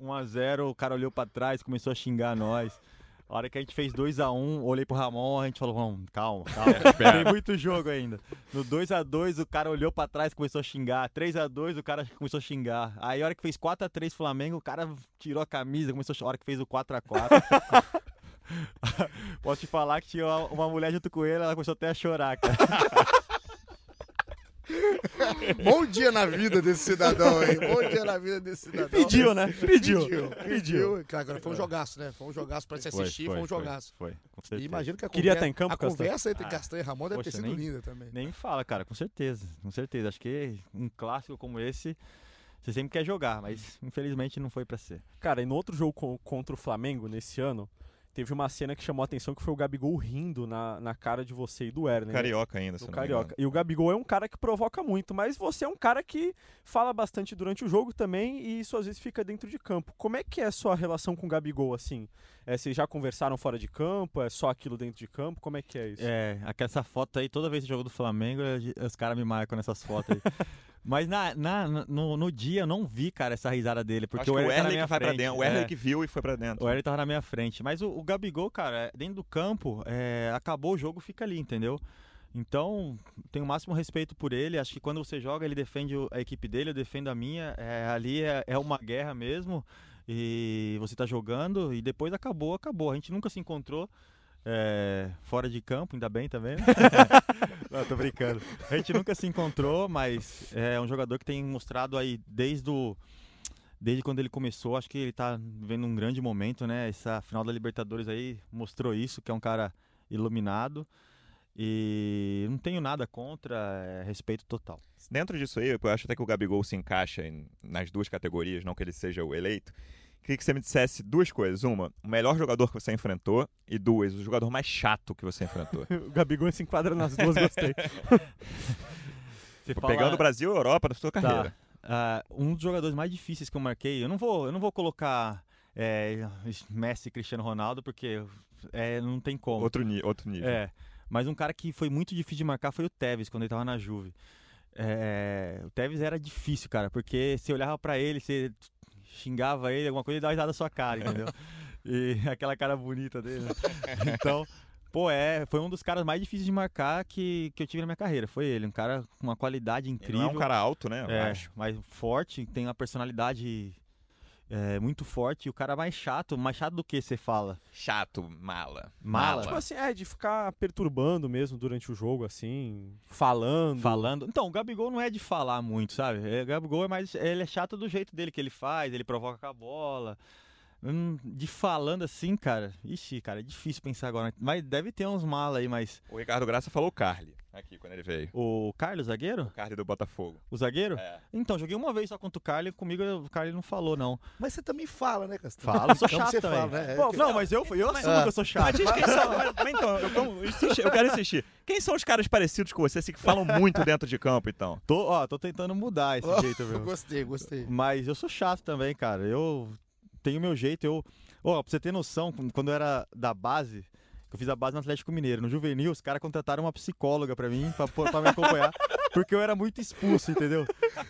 1x0, o cara olhou pra trás, começou a xingar nós. A hora que a gente fez 2x1, um, olhei pro Ramon, a gente falou, vamos, calma, calma. É, Tem muito jogo ainda. No 2x2, o cara olhou pra trás e começou a xingar. 3x2, o cara começou a xingar. Aí a hora que fez 4x3 Flamengo, o cara tirou a camisa, começou a... A hora que fez o 4x4... Posso te falar que tinha uma mulher junto com ele, ela começou até a chorar, cara. Bom dia na vida desse cidadão aí. Bom dia na vida desse cidadão. Pediu, né? Pediu. Pediu. Pediu. Cara, agora foi um jogaço, né? Foi um jogaço pra se assistir, foi, um jogaço. Foi, com E certeza. imagino que a Queria conversa, estar em campo, a conversa entre Ah, Castanho e Ramon deve ter poxa, sido nem- linda também. Nem fala, cara, com certeza, com certeza. Acho que um clássico como esse, você sempre quer jogar, mas infelizmente não foi pra ser. Cara, e no outro jogo co- contra o Flamengo, nesse ano, teve uma cena que chamou a atenção que foi o Gabigol rindo na, na cara de você e do Werner. né? Carioca ainda, se do me Carioca. E o Gabigol é um cara que provoca muito, mas você é um cara que fala bastante durante o jogo também e isso às vezes fica dentro de campo. Como é que é a sua relação com o Gabigol, assim? É, vocês já conversaram fora de campo? É só aquilo dentro de campo? Como é que é isso? É, aquela essa foto aí, toda vez que jogo do Flamengo, os caras me marcam nessas fotos aí. Mas na, na- no, no dia eu não vi, cara, essa risada dele, porque o que o Erle tá na Erle minha que vai pra frente. dentro. O Erle É. que viu e foi pra dentro. O Erle tava na minha frente. Mas o, o Gabigol, cara, dentro do campo, é, acabou o jogo, fica ali, entendeu? Então, tenho o máximo respeito por ele. Acho que quando você joga, ele defende a equipe dele, eu defendo a minha. É, ali é, é uma guerra mesmo. E você tá jogando e depois acabou, acabou. A gente nunca se encontrou. É, fora de campo, ainda bem também. Não, tô brincando. A gente nunca se encontrou, mas é um jogador que tem mostrado aí desde o desde quando ele começou, acho que ele tá vendo um grande momento, né? Essa final da Libertadores aí mostrou isso, que é um cara iluminado. E não tenho nada contra, é respeito total. Dentro disso aí, eu acho até que o Gabigol se encaixa em- nas duas categorias, não que ele seja o eleito. Queria que você me dissesse duas coisas. Uma, o melhor jogador que você enfrentou. E duas, o jogador mais chato que você enfrentou. O Gabigol se enquadra nas duas, gostei. Você Pegando o Brasil e a Europa da sua carreira. Tá. Ah, um dos jogadores mais difíceis que eu marquei, eu não vou, eu não vou colocar é, Messi e Cristiano Ronaldo, porque é, não tem como. Outro, outro nível. É, mas um cara que foi muito difícil de marcar foi o Tevez, quando ele tava na Juve. É, o Tevez era difícil, cara, porque você olhava pra ele, você xingava ele, alguma coisa, ele dava risada na sua cara, entendeu? e aquela cara bonita dele. né? Então, pô, é, foi um dos caras mais difíceis de marcar que, que eu tive na minha carreira. Foi ele, um cara com uma qualidade Ele incrível. não é um cara alto, né? Eu É, acho. mas forte, tem uma personalidade é, muito forte. E o cara mais chato, mais chato do que você fala? Chato, mala. Mala. tipo assim, é, de ficar perturbando mesmo durante o jogo, assim, falando. Falando. Então, o Gabigol não é de falar muito, sabe? É, O Gabigol é mais. Ele é chato do jeito dele que ele faz, ele provoca com a bola. Hum, de falando assim, cara. Ixi, cara, é difícil pensar agora. Mas deve ter uns malas aí, mas. O Ricardo Graça falou Carly aqui quando ele veio. O Carlos, zagueiro? O Carly do Botafogo. O zagueiro? É. Então, joguei uma vez só contra o Carly, comigo o Carly não falou, não. Mas você também fala, né, Castanho? Fala, sou chato você também. fala, né? É Pô, não, mas eu, eu assumo Ah. que eu sou Mas chato. diz quem são. mas- mas então, eu, eu insisti- eu quero insistir. Quem são os caras parecidos com você, assim, que falam muito dentro de campo, então? Tô, ó, tô tentando mudar esse jeito, viu? Gostei, gostei. Mas eu sou chato também, cara. Eu tenho meu jeito. Eu, ó, pra você ter noção, quando eu era da base, que eu fiz a base no Atlético Mineiro, no Juvenil, os caras contrataram uma psicóloga pra mim, pra, pra me acompanhar, porque eu era muito expulso, entendeu?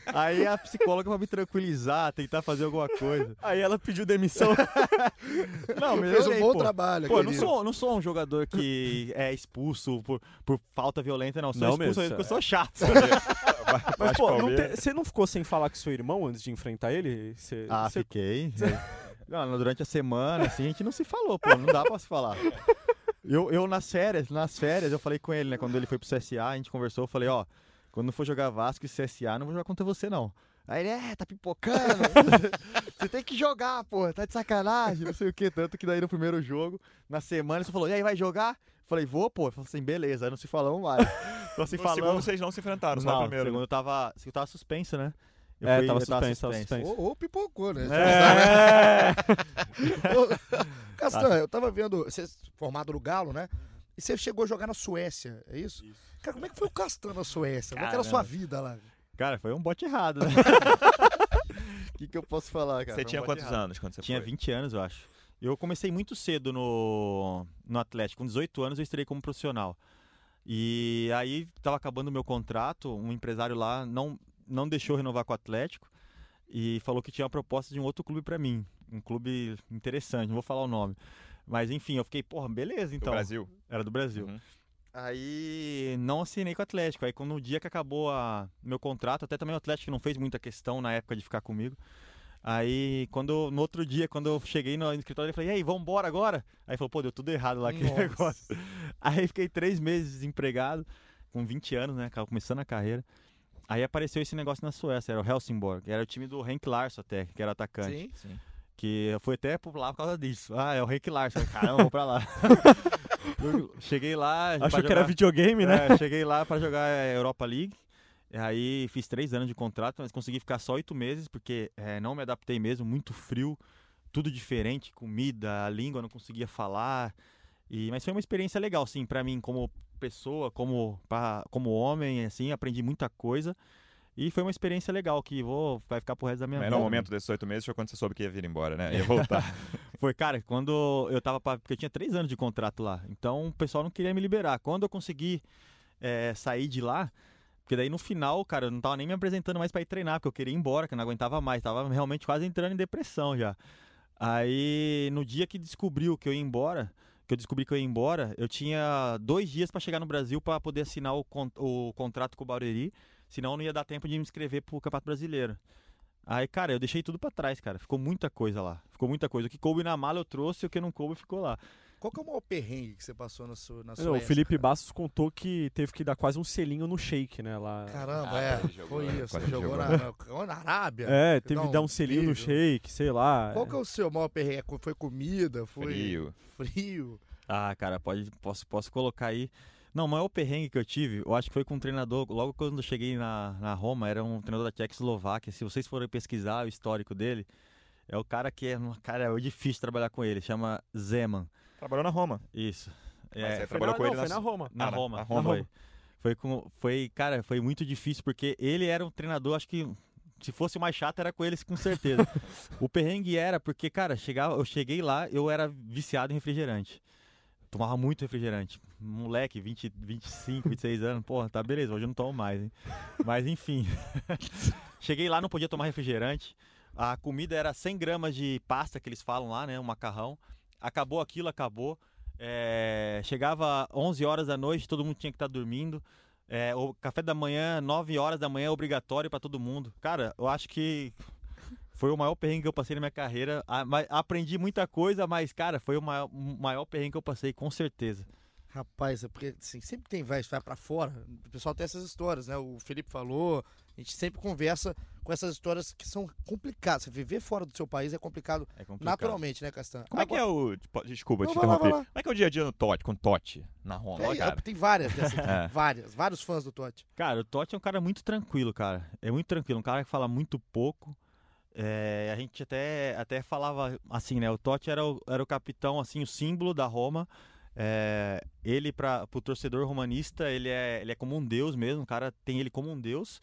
Aí a psicóloga pra me tranquilizar, tentar fazer alguma coisa. Aí ela pediu demissão. Não, Fez um bom pô. trabalho, Pô, eu não sou, não sou um jogador que é expulso por, por falta violenta, não. Sou Não expulso mesmo, porque eu sou chato. Mas, Vasco pô, não Palmeiras. te- você não ficou sem falar com seu irmão antes de enfrentar ele? Você, Ah, você- fiquei. Não, durante a semana, assim, a gente não se falou, pô, não dá pra se falar. Eu, eu nas férias, nas férias, eu falei com ele, né, quando ele foi pro CSA, a gente conversou, eu falei, ó, quando for jogar Vasco e CSA, não vou jogar contra você, não. Aí ele, é, tá pipocando, você tem que jogar, pô, tá de sacanagem, não sei o que, tanto que daí no primeiro jogo, na semana, ele só falou, e aí, vai jogar? Eu falei, vou, pô. Falei assim, beleza, aí não se falamos mais. Só se No segundo vocês não se enfrentaram, só Não, o primeiro. segundo eu tava, eu tava suspenso, né? Eu É, fui- tava eu suspenso, tava suspenso. Ou, ou pipocou, né? É. Ô, Castanho, eu tava vendo, você é formado no Galo, né? E você chegou a jogar na Suécia, é isso? Cara, como é que foi o Castanho na Suécia? Como é que era a sua Caramba. vida lá? Cara, foi um bote errado, né? O que, que eu posso falar, cara? Você Foi um tinha quantos errado. anos quando você Tinha foi? 20 anos, eu acho. Eu comecei muito cedo no, no Atlético. Com 18 anos eu estrei como profissional. E aí tava acabando o meu contrato, um empresário lá não, não deixou renovar com o Atlético e falou que tinha uma proposta de um outro clube pra mim. Um clube interessante, não vou falar o nome. Mas enfim, eu fiquei, porra, beleza, Do então. Brasil. Era do Brasil. Uhum. Aí não assinei com o Atlético. Aí quando no dia que acabou a meu contrato, até também o Atlético não fez muita questão na época de ficar comigo. Aí quando no outro dia, quando eu cheguei no escritório, eu falei, e aí, vamos embora agora? Aí falou, pô, deu tudo errado lá aquele Nossa. negócio. Aí fiquei três meses desempregado, com 20 anos, né? Começando a carreira. Aí apareceu esse negócio na Suécia, era o Helsingborg, era o time do Henk Larsson até, que era atacante. Sim. Sim. Que eu fui até lá por causa disso. Ah, é o Henk Larsson. Caramba, vou pra lá. Cheguei lá. Achou pra que era jogar- videogame, né? é, cheguei lá pra jogar a Europa League. Aí fiz três anos de contrato, mas consegui ficar só oito meses, porque é, não me adaptei mesmo, muito frio, tudo diferente, comida, a língua não conseguia falar. E, mas foi uma experiência legal, sim, pra mim, como pessoa, como, pra- como homem, assim, aprendi muita coisa. E foi uma experiência legal que vou, vai ficar pro resto da minha Mas vida. no momento desses oito meses foi quando você soube que ia vir embora, né? Ia voltar. Foi, cara, quando eu tava. Pra, porque eu tinha três anos de contrato lá. Então o pessoal não queria me liberar. Quando eu consegui é, sair de lá. Porque daí no final, cara, eu não tava nem me apresentando mais pra ir treinar, porque eu queria ir embora, que eu não aguentava mais. Tava realmente quase entrando em depressão já. Aí, no dia que descobriu que eu ia embora, que eu descobri que eu ia embora, eu tinha dois dias pra chegar no Brasil pra poder assinar o, con- o contrato com o Barueri, senão não ia dar tempo de me inscrever pro Campeonato Brasileiro. Aí, cara, eu deixei tudo pra trás, cara. Ficou muita coisa lá. Ficou muita coisa. O que coube na mala eu trouxe, o que não coube ficou lá. Qual que é o maior perrengue que você passou na sua na Não, Suécia? o Felipe? Bastos contou que teve que dar quase um selinho no shake, né? Lá. Caramba, Ah, é. foi né? isso. Jogou jogou. na, na, na Arábia. É, teve que dar um um selinho no shake, sei lá. Qual que é o seu maior perrengue? Foi comida? Foi Frio. frio? Ah, cara, pode, posso, posso colocar aí. Não, o maior perrengue que eu tive, eu acho que foi com um treinador. Logo quando eu cheguei na, na Roma, era um treinador da Tchecoslováquia. Se vocês forem pesquisar o histórico dele, é o cara que é. Cara, é difícil trabalhar com ele. Chama Zeman. Trabalhou na Roma. Isso. É, você trabalhou na, com não, ele foi na na Roma. Na Ah, na- Roma. na Roma. Foi. Foi com. Foi, cara, foi muito difícil, porque ele era um treinador, acho que. Se fosse mais chato, era com eles, com certeza. o perrengue era, porque, cara, chegava, eu cheguei lá, eu era viciado em refrigerante. Tomava muito refrigerante. Moleque, 20, 25, 26 anos, porra, tá beleza, hoje eu não tomo mais, hein? Mas enfim. cheguei lá, não podia tomar refrigerante. A comida era 100 gramas de pasta que eles falam lá, né? Um macarrão. Acabou aquilo, acabou. É, chegava 11 horas da noite, todo mundo tinha que estar dormindo. É, o café da manhã, 9 horas da manhã, é obrigatório para todo mundo. Cara, eu acho que foi o maior perrengue que eu passei na minha carreira. Aprendi muita coisa, mas, cara, foi o maior, o maior perrengue que eu passei, com certeza. Rapaz, é porque assim, sempre tem vai, vai pra fora. O pessoal tem essas histórias, né? O Felipe falou, a gente sempre conversa com essas histórias que são complicadas. Você viver fora do seu país é complicado É complicado. naturalmente, né, Castan? Como é que é o. tipo, Desculpa, Não, te lá, interromper. lá. Como é que é o dia a dia no Totti, com o Totti na Roma, É, cara? tem várias dessas, É. várias, vários fãs do Totti. Cara, o Totti é um cara muito tranquilo, cara. É muito tranquilo, um cara que fala muito pouco. É, a gente até, até falava assim, né? O Totti era o, era o capitão, assim, o símbolo da Roma. É, ele, para o torcedor romanista, ele é, ele é como um deus mesmo. O cara tem ele como um deus.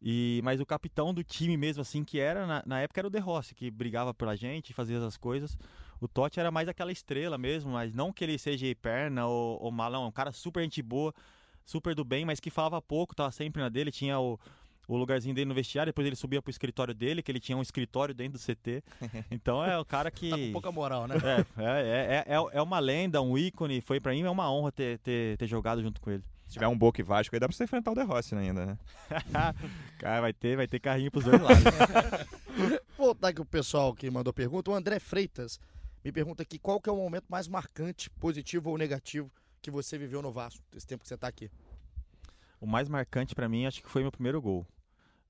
E, mas o capitão do time mesmo, assim, que era, na, na época era o De Rossi, que brigava pela gente, fazia as coisas. O Totti era mais aquela estrela mesmo, mas não que ele seja perna ou, ou malão, um cara super gente boa, super do bem, mas que falava pouco, tava sempre na dele, tinha o, o lugarzinho dele no vestiário, depois ele subia pro escritório dele, que ele tinha um escritório dentro do CT. Então é o cara que. Tá com pouca moral, né? É, é, é, é, é uma lenda, um ícone. Foi pra mim é uma honra ter, ter, ter jogado junto com ele. Se tiver um Boca e Vasco aí, dá pra você enfrentar o De Rossi ainda, né? Cara, vai ter, vai ter carrinho pros dois lados. Vou voltar aqui o pessoal que mandou pergunta. O André Freitas me pergunta aqui qual que é o momento mais marcante, positivo ou negativo, que você viveu no Vasco, esse tempo que você tá aqui. O mais marcante pra mim acho que foi meu primeiro gol.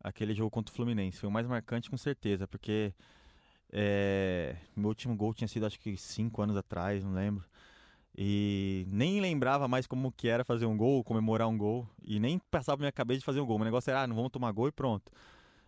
Aquele jogo contra o Fluminense. Foi o mais marcante com certeza, porque é, meu último gol tinha sido acho que cinco anos atrás, não lembro. E nem lembrava mais como que era fazer um gol, comemorar um gol. E nem passava na minha cabeça de fazer um gol. O negócio era, ah, não vamos tomar gol e pronto.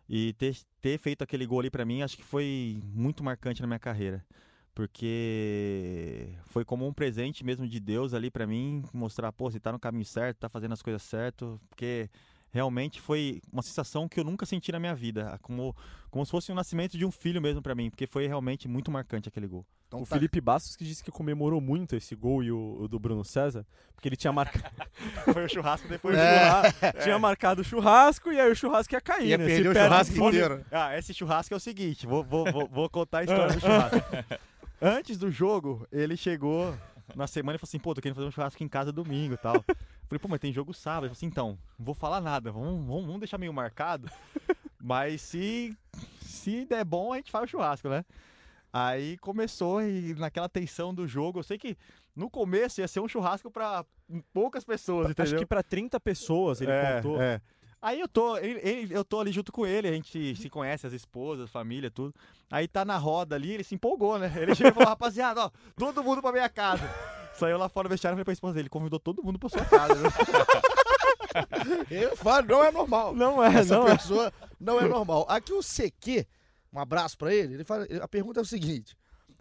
E ter, ter feito aquele gol ali pra mim, acho que foi muito marcante na minha carreira. Porque foi como um presente mesmo de Deus ali pra mim, mostrar, pô, você tá no caminho certo, tá fazendo as coisas certas. Porque realmente foi uma sensação que eu nunca senti na minha vida. Como, como se fosse o nascimento de um filho mesmo pra mim. Porque foi realmente muito marcante aquele gol. Então O tá. Felipe Bastos que disse que comemorou muito esse gol e o, o do Bruno César, porque ele tinha marcado, foi o churrasco depois É. tinha marcado o churrasco e aí o churrasco ia cair, Ia né? perder Se o perde churrasco tudo- inteiro. Ah, esse churrasco é o seguinte, vou, vou, vou, vou contar a história do churrasco. Antes do jogo, ele chegou na semana e falou assim, pô, tô querendo fazer um churrasco em casa domingo e tal. Falei, pô, mas tem jogo sábado. Ele falou assim, então, não vou falar nada, vamos, vamos, vamos deixar meio marcado. Mas se, se der bom, a gente faz o churrasco, né? Aí começou e naquela tensão do jogo, eu sei que no começo ia ser um churrasco pra poucas pessoas, entendeu? Acho que pra 30 pessoas ele é, contou. é. Aí eu tô, ele- ele- eu tô ali junto com ele, a gente se conhece, as esposas, família, tudo. Aí tá na roda ali, ele se empolgou, né? Ele chegou e falou, rapaziada, ó, todo mundo pra minha casa. Saiu lá fora do vestiário e falei pra esposa dele, convidou todo mundo pra sua casa, né? Eu falo, não é normal. Não é, Essa não é. pessoa não é normal. Aqui o CQ, um abraço pra ele, ele fala, a pergunta é o seguinte: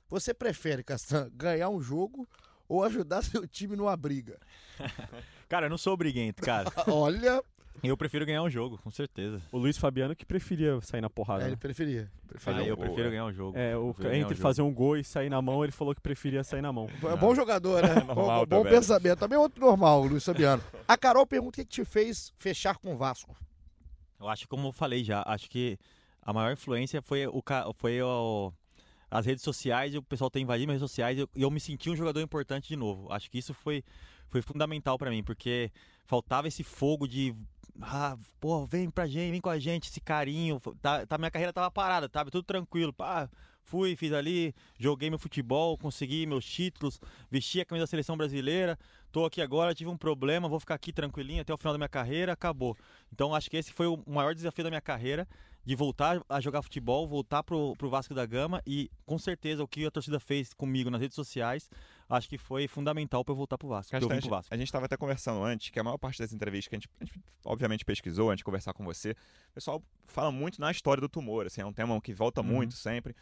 você prefere, Castan, ganhar um jogo ou ajudar seu time numa briga? Cara, eu não sou briguento, cara. Olha, Eu prefiro ganhar um jogo, com certeza. O Luiz Fabiano que preferia sair na porrada. é, né? ele preferia. Fazer Aí um eu gol, prefiro é. ganhar um jogo. É, o, entre um jogo. fazer um gol e sair na mão, ele falou que preferia sair na mão. É bom jogador, né? Normal bom bom pensamento. Também é outro normal, Luiz Fabiano. A Carol pergunta o que que te fez fechar com o Vasco. Eu acho que, como eu falei já, acho que a maior influência foi, o, foi o- as redes sociais, e o pessoal ter invadido as redes sociais e eu, eu me senti um jogador importante de novo. Acho que isso foi, foi fundamental pra mim, porque faltava esse fogo de. Ah, pô, vem pra gente, vem com a gente, esse carinho. Tá, tá- minha carreira tava parada, tava tudo tranquilo. Pá, fui, fiz ali, joguei meu futebol, consegui meus títulos, vesti a camisa da seleção brasileira. Tô aqui agora, tive um problema, vou ficar aqui tranquilinho até o final da minha carreira, acabou. Então acho que esse foi o maior desafio da minha carreira, de voltar a jogar futebol, voltar pro, pro Vasco da Gama e com certeza o que a torcida fez comigo nas redes sociais, acho que foi fundamental para eu voltar pro Vasco, pra eu vim Castanho, pro Vasco. a gente estava até conversando antes, que a maior parte das entrevistas que a gente, a gente, obviamente pesquisou antes de conversar com você, o pessoal fala muito na história do tumor, assim, é um tema que volta Uhum. muito sempre.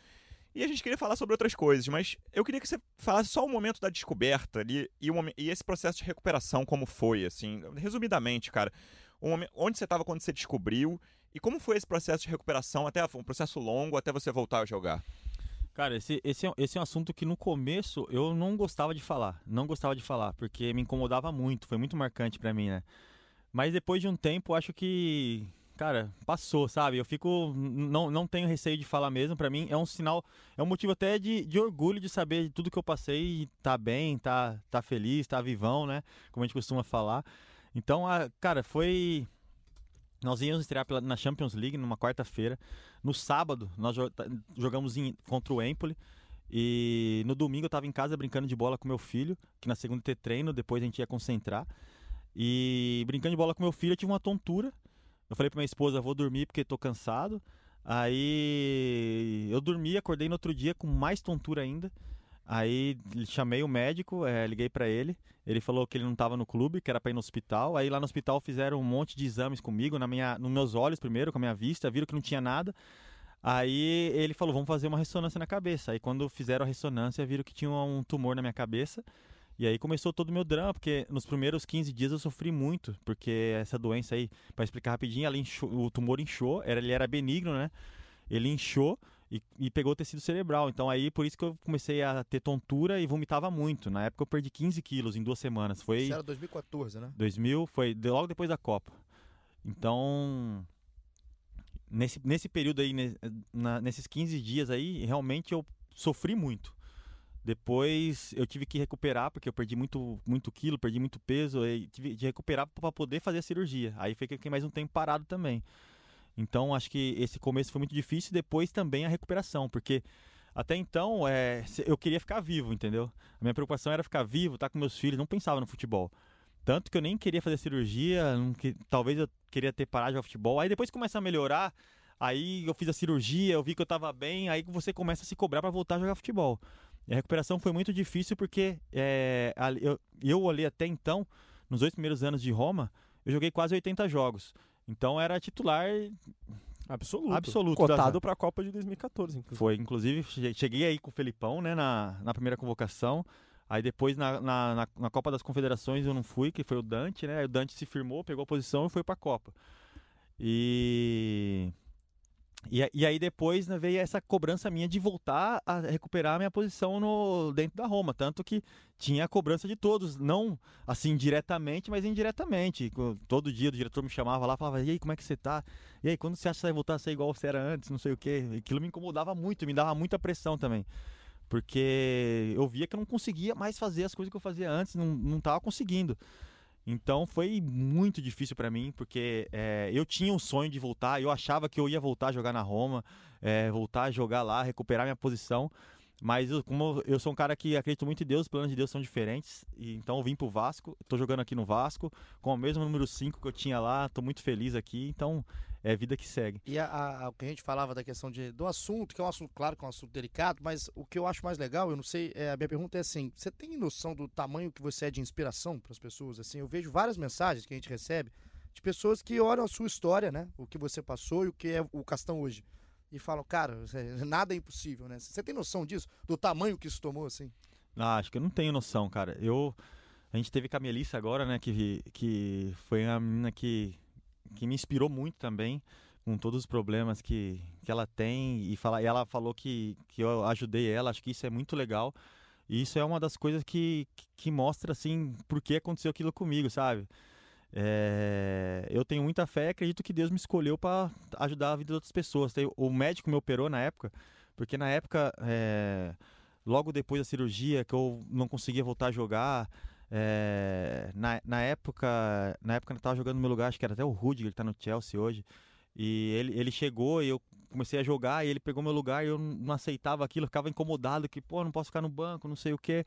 E a gente queria falar sobre outras coisas, mas eu queria que você falasse só o momento da descoberta ali e, e esse processo de recuperação, como foi, assim, resumidamente, cara. Onde você estava quando você descobriu e como foi esse processo de recuperação, até um processo longo até você voltar a jogar? Cara, esse, esse, é, esse é um assunto que no começo eu não gostava de falar. Não gostava de falar, porque me incomodava muito, foi muito marcante pra mim, né? Mas depois de um tempo, acho que, cara, passou, sabe? Eu fico. Não, não tenho receio de falar mesmo. Pra mim é um sinal, é um motivo até de, de orgulho de saber de tudo que eu passei tá bem, tá, tá feliz, tá vivão, né? Como a gente costuma falar. Então, a, cara, foi. Nós íamos estrear pela- na Champions League numa quarta-feira. No sábado, nós jo- ta- jogamos em- contra o Empoli. E no domingo eu tava em casa brincando de bola com meu filho, que na segunda ter treino, depois a gente ia concentrar. E brincando de bola com meu filho, eu tive uma tontura. Eu falei pra minha esposa, vou dormir porque tô cansado. Aí eu dormi, acordei no outro dia com mais tontura ainda. Aí chamei o médico, eh, liguei pra ele. Ele falou que ele não tava no clube, que era pra ir no hospital. Aí lá no hospital fizeram um monte de exames comigo, na minha, nos meus olhos primeiro, com a minha vista, viram que não tinha nada. Aí ele falou, vamos fazer uma ressonância na cabeça. Aí quando fizeram a ressonância, viram que tinha um tumor na minha cabeça. E aí começou todo o meu drama, porque nos primeiros 15 dias eu sofri muito, porque essa doença aí, pra explicar rapidinho, ela inchou- o tumor inchou, era, ele era benigno, né? Ele inchou e, e pegou tecido cerebral. Então aí por isso que eu comecei a ter tontura e vomitava muito. Na época eu perdi 15 quilos em duas semanas. Foi Isso era 2014, né? 2000, foi logo depois da Copa. Então, nesse, nesse período aí, na- nesses 15 dias aí, realmente eu sofri muito. Depois eu tive que recuperar, porque eu perdi muito, muito quilo, perdi muito peso, e tive de recuperar para poder fazer a cirurgia. Aí foi que eu fiquei mais um tempo parado também. Então acho que esse começo foi muito difícil, depois também a recuperação, porque até então é, eu queria ficar vivo, entendeu? A minha preocupação era ficar vivo, estar com meus filhos, não pensava no futebol. Tanto que eu nem queria fazer cirurgia, que- talvez eu queria ter parado de jogar futebol. Aí depois começa a melhorar, aí eu fiz a cirurgia, eu vi que eu tava bem, aí você começa a se cobrar para voltar a jogar futebol. E a recuperação foi muito difícil porque é, eu, eu ali até então, nos dois primeiros anos de Roma, eu joguei quase 80 jogos. Então era titular, Absoluto. Absoluto, Cotado Dazan. pra Copa de 2014, inclusive. foi inclusive, che- cheguei aí com o Felipão, né, na, na primeira convocação. Aí depois na, na, na, na Copa das Confederações eu não fui, que foi o Dante, né? O Dante se firmou, pegou a posição e foi pra Copa. E. E, e aí depois né, veio essa cobrança minha de voltar a recuperar a minha posição no, dentro da Roma. Tanto que tinha a cobrança de todos, não assim diretamente, mas indiretamente. Todo dia o diretor me chamava lá falava, e aí, como é que você tá? E aí, quando você acha que vai voltar a ser igual você era antes, não sei o quê. Aquilo me incomodava muito, me dava muita pressão também. Porque eu via que eu não conseguia mais fazer as coisas que eu fazia antes, não, não tava conseguindo. Então foi muito difícil para mim, porque é, eu tinha um sonho de voltar, eu achava que eu ia voltar a jogar na Roma, é, voltar a jogar lá, recuperar minha posição. Mas eu, como eu sou um cara que acredito muito em Deus, os planos de Deus são diferentes. E, então eu vim pro Vasco, tô jogando aqui no Vasco, com o mesmo número 5 que eu tinha lá, tô muito feliz aqui, então é vida que segue. E a, a, o que a gente falava da questão de, do assunto, que é um assunto, claro que é um assunto delicado, mas o que eu acho mais legal, eu não sei, é, a minha pergunta é assim, você tem noção do tamanho que você é de inspiração para as pessoas? Assim, eu vejo várias mensagens que a gente recebe de pessoas que olham a sua história, né? O que você passou e o que é o Castão hoje e falam, cara, nada é impossível, né? Você tem noção disso? Do tamanho que isso tomou, assim? Ah, acho que eu não tenho noção, cara. Eu. A gente teve com a Melissa agora, né? Que, que foi a menina que, que me inspirou muito também, com todos os problemas que, que ela tem. E, fala, e ela falou que, que eu ajudei ela. Acho que isso é muito legal. E isso é uma das coisas que, que mostra, assim, por que aconteceu aquilo comigo, sabe? É, eu tenho muita fé e acredito que Deus me escolheu para ajudar a vida de outras pessoas. O médico me operou na época, porque na época, é, logo depois da cirurgia, que eu não conseguia voltar a jogar, é, na, na época, na época eu estava jogando no meu lugar, acho que era até o Rudiger, ele está no Chelsea hoje. E ele, ele chegou e eu comecei a jogar e ele pegou meu lugar e eu não aceitava aquilo, ficava incomodado, que, pô, não posso ficar no banco, não sei o quê.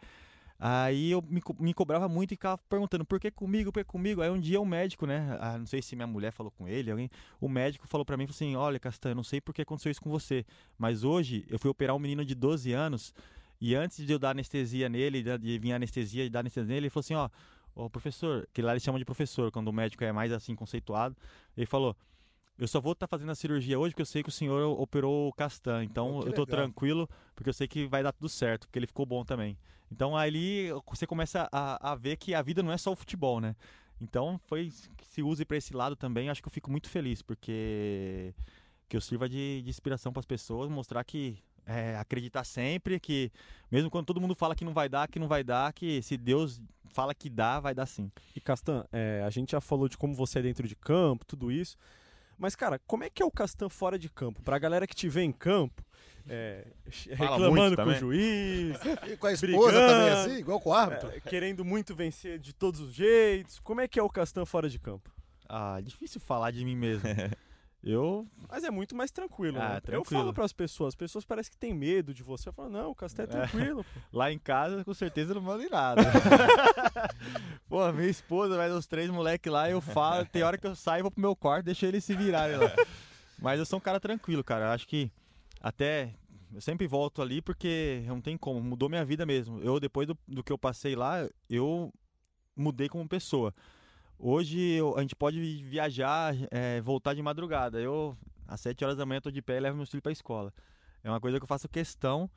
Aí eu me, me cobrava muito e ficava perguntando por que comigo, por que comigo? Aí um dia o um médico, né? Ah, não sei se minha mulher falou com ele, alguém. O médico falou para mim assim: Olha, Castanho, não sei por que aconteceu isso com você, mas hoje eu fui operar um menino de 12 anos e antes de eu dar anestesia nele, de vir anestesia e dar anestesia nele, ele falou assim: Ó, o professor, que lá eles chamam de professor, quando o médico é mais assim conceituado, ele falou: eu só vou estar tá fazendo a cirurgia hoje porque eu sei que o senhor operou o Castan. Então oh, eu tô legal. tranquilo porque eu sei que vai dar tudo certo, porque ele ficou bom também. Então ali você começa a, a ver que a vida não é só o futebol, né? Então foi que se use para esse lado também. Acho que eu fico muito feliz porque que eu sirva de, de inspiração para as pessoas, mostrar que é, acreditar sempre que mesmo quando todo mundo fala que não vai dar, que não vai dar, que se Deus fala que dá, vai dar sim. E Castan, é, a gente já falou de como você é dentro de campo, tudo isso. Mas, cara, como é que é o Castan fora de campo? Pra galera que te vê em campo, é, reclamando com o juiz. E com a esposa brigando, também, assim, igual com o árbitro. É, querendo muito vencer de todos os jeitos. Como é que é o Castan fora de campo? Ah, difícil falar de mim mesmo. Eu. Mas é muito mais tranquilo, ah, né? tranquilo. Eu falo para as pessoas, as pessoas parecem que têm medo de você. Eu falo, não, o Castan é, é. tranquilo. É. Lá em casa, com certeza, não manda em nada. Pô, minha esposa vai os três moleques lá, eu falo, tem hora que eu saio, vou pro meu quarto, deixo eles se virarem lá. Mas eu sou um cara tranquilo, cara. Eu acho que até. Eu sempre volto ali porque não tem como, mudou minha vida mesmo. Eu, depois do, do que eu passei lá, eu mudei como pessoa. Hoje eu, a gente pode viajar, é, voltar de madrugada. Eu, às 7 horas da manhã, tô de pé e levo meu filho pra escola. É uma coisa que eu faço questão.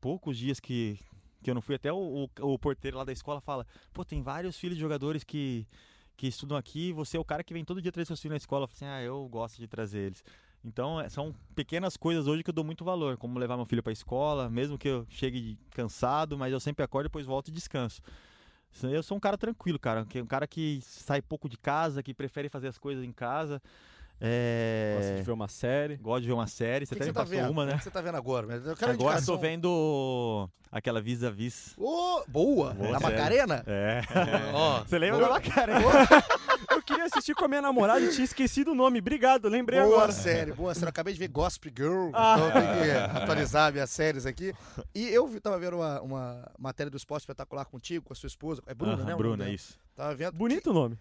Poucos dias que, que eu não fui, até o, o, o porteiro lá da escola fala: pô, tem vários filhos de jogadores que, que estudam aqui. Você é o cara que vem todo dia trazer seus filhos na escola. Eu falo assim: ah, eu gosto de trazer eles. Então, é, são pequenas coisas hoje que eu dou muito valor, como levar meu filho para a escola, mesmo que eu chegue cansado, mas eu sempre acordo, depois volto e descanso. Eu sou um cara tranquilo, cara. Um cara que sai pouco de casa, que prefere fazer as coisas em casa. É... Gosta de ver uma série. Gosta de ver uma série. Você que até que me você tá passou uma, né? O que você tá vendo agora? Eu quero agora indicação. tô vendo aquela Vis-a-Vis. Oh, boa! boa da Macarena? É. é. Oh, você lembra boa. da Macarena? eu queria assistir com a minha namorada e tinha esquecido o nome. Obrigado, lembrei boa agora. Boa série, boa série. Eu acabei de ver Gossip Girl, ah. então eu tenho que atualizar minhas séries aqui. E eu tava vendo uma, uma matéria do Esporte Espetacular contigo, com a sua esposa. É Bruna, uh -huh, né? Bruna, isso. Tava vendo. Bonito o nome.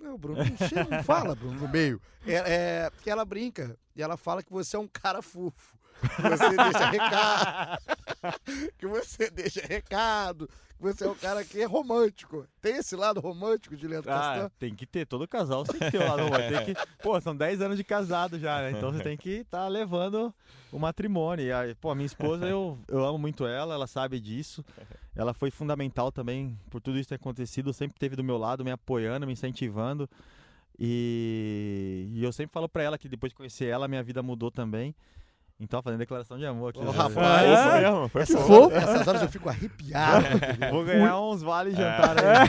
Não, Bruno, não, não fala, Bruno, no meio. É, é, porque ela brinca e ela fala que você é um cara fofo. Que você deixa recado. que você deixa recado. Que você é um cara que é romântico. Tem esse lado romântico de Leandro ah, Castan? Tem que ter, todo casal tem que ter o lado romântico. Tem que, pô, são 10 anos de casado já, né? Então você tem que estar tá levando o matrimônio. E a, pô, a minha esposa, eu, eu amo muito ela, ela sabe disso. Ela foi fundamental também por tudo isso ter acontecido. Sempre esteve do meu lado, me apoiando, me incentivando. E, e eu sempre falo para ela que depois de conhecer ela, minha vida mudou também. Então, fazendo declaração de amor aqui. Ô, né? rapaz, Fofo mesmo, foi Essas, fofo. essas horas eu fico arrepiado. Vou ganhar uns vale jantar É. aí.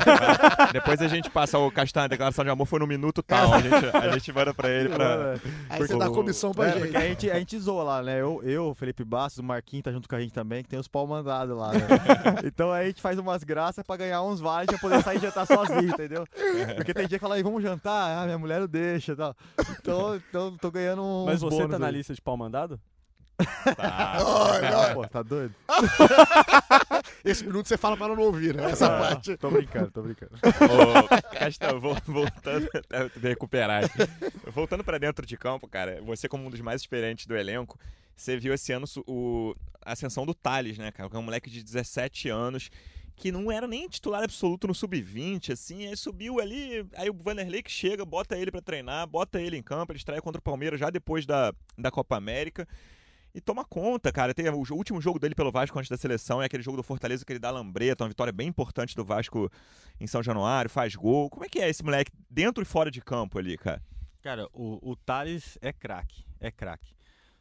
Depois a gente passa o Castanha, a declaração de amor foi no minuto tal. A gente, a gente manda pra ele pra. Aí você dá comissão pra É, gente. porque a gente, a gente zoa lá, né? Eu, eu, Felipe Bastos, o Marquinhos tá junto com a gente também, que tem os pau mandados lá, né? então aí a gente faz umas graças pra ganhar uns vales pra poder sair jantar sozinho, entendeu? Porque tem dia que fala aí, vamos jantar, ah, minha mulher não deixa e tal. Então, então tô ganhando uns Mas você bônus tá na aí. lista de pau mandado? Tá. Olha, Pô, tá doido? Esse minuto você fala pra ela não ouvir, né? Essa Ah, parte. Tô brincando, tô brincando. Ô, Castão, vou- voltando. Me recuperar. aqui. Voltando pra dentro de campo, cara, você, como um dos mais experientes do elenco, você viu esse ano o, a ascensão do Thales, né, cara? Que é um moleque de 17 anos. Que não era nem titular absoluto no sub-20, assim, aí subiu ali, aí o Vanderlei que chega, bota ele pra treinar, bota ele em campo, ele estreia contra o Palmeiras já depois da, da Copa América. E toma conta, cara. Tem o último jogo dele pelo Vasco antes da seleção é aquele jogo do Fortaleza que ele dá lambreta, uma vitória bem importante do Vasco em São Januário, faz gol. Como é que é esse moleque dentro e fora de campo ali, cara? Cara, o, o Thales é craque, é craque.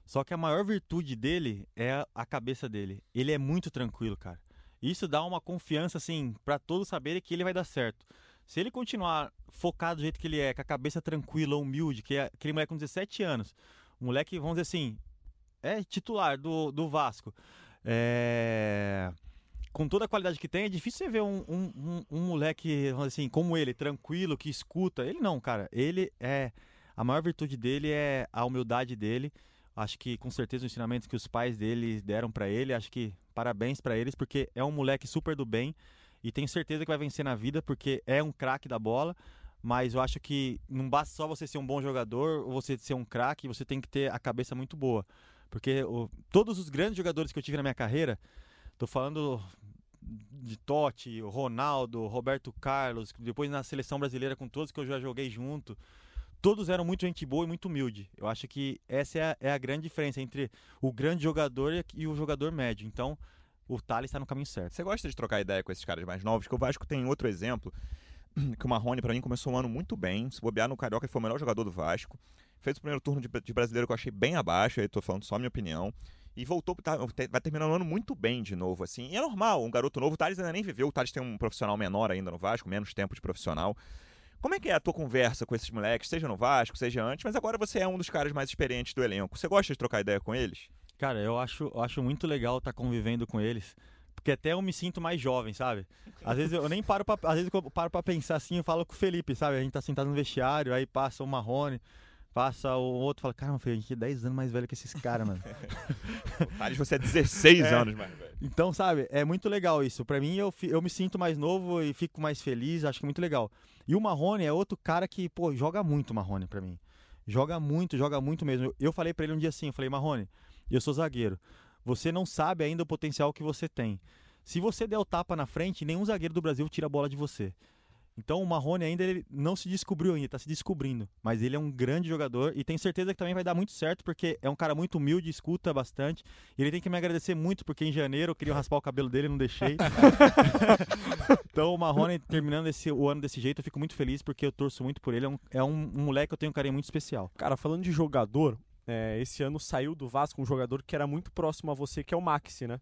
Só que a maior virtude dele é a, cabeça dele. Ele é muito tranquilo, cara. Isso dá uma confiança, assim, pra todos saberem que ele vai dar certo. Se ele continuar focado do jeito que ele é, com a cabeça tranquila, humilde, que é aquele moleque com 17 anos, moleque, vamos dizer assim, é titular do, do Vasco. É... Com toda a qualidade que tem, é difícil você ver um, um, um, um moleque, assim, como ele, tranquilo, que escuta. Ele não, cara. Ele é. A maior virtude dele é a humildade dele. Acho que com certeza os ensinamentos que os pais dele deram pra ele, acho que parabéns pra eles, porque é um moleque super do bem e tenho certeza que vai vencer na vida, porque é um craque da bola. Mas eu acho que não basta só você ser um bom jogador ou você ser um craque, você tem que ter a cabeça muito boa. Porque o- todos os grandes jogadores que eu tive na minha carreira, tô falando de Totti, Ronaldo, Roberto Carlos, depois na seleção brasileira com todos que eu já joguei junto, todos eram muito gente boa e muito humilde. Eu acho que essa é a, é a grande diferença entre o grande jogador e, o jogador médio. Então, o Thales está no caminho certo. Você gosta de trocar ideia com esses caras mais novos? Que o Vasco tem outro exemplo, que o Marrone, pra mim, começou um ano muito bem. Se bobear no Carioca, ele foi o melhor jogador do Vasco. Fez o primeiro turno de, de brasileiro que eu achei bem abaixo, aí tô falando só a minha opinião. E voltou, tá, vai terminar o ano muito bem de novo, assim. E é normal, um garoto novo, o Thales ainda nem viveu, o Thales tem um profissional menor ainda no Vasco, menos tempo de profissional. Como é que é a tua conversa com esses moleques, seja no Vasco, seja antes, mas agora você é um dos caras mais experientes do elenco. Você gosta de trocar ideia com eles? Cara, eu acho, eu acho muito legal estar convivendo com eles. Porque até eu me sinto mais jovem, sabe? Às vezes eu nem paro pra, às vezes eu paro pra pensar assim, eu falo com o Felipe, sabe? A gente tá sentado no vestiário, aí passa o Marrone, passa o outro, fala, cara, meu filho, a gente é 10 anos mais velho que esses caras, mano. O Thales, você é 16 É. anos mais velho. Então, sabe, é muito legal isso. Pra mim, eu, eu me sinto mais novo e fico mais feliz, acho que é muito legal. E o Marrone é outro cara que, pô, joga muito Marrone pra mim. Joga muito, joga muito mesmo. Eu, eu falei pra ele um dia assim, eu falei, Marrone, eu sou zagueiro. Você não sabe ainda o potencial que você tem. Se você der o tapa na frente, nenhum zagueiro do Brasil tira a bola de você. Então o Marrone ainda ele não se descobriu ainda, tá se descobrindo. Mas ele é um grande jogador e tenho certeza que também vai dar muito certo, porque é um cara muito humilde, escuta bastante. E ele tem que me agradecer muito, porque em janeiro eu queria raspar o cabelo dele e não deixei. então o Marrone terminando esse, o ano desse jeito, eu fico muito feliz, porque eu torço muito por ele. É um, é um, um moleque que eu tenho um carinho muito especial. Cara, falando de jogador, é, esse ano saiu do Vasco um jogador que era muito próximo a você, que é o Maxi, né?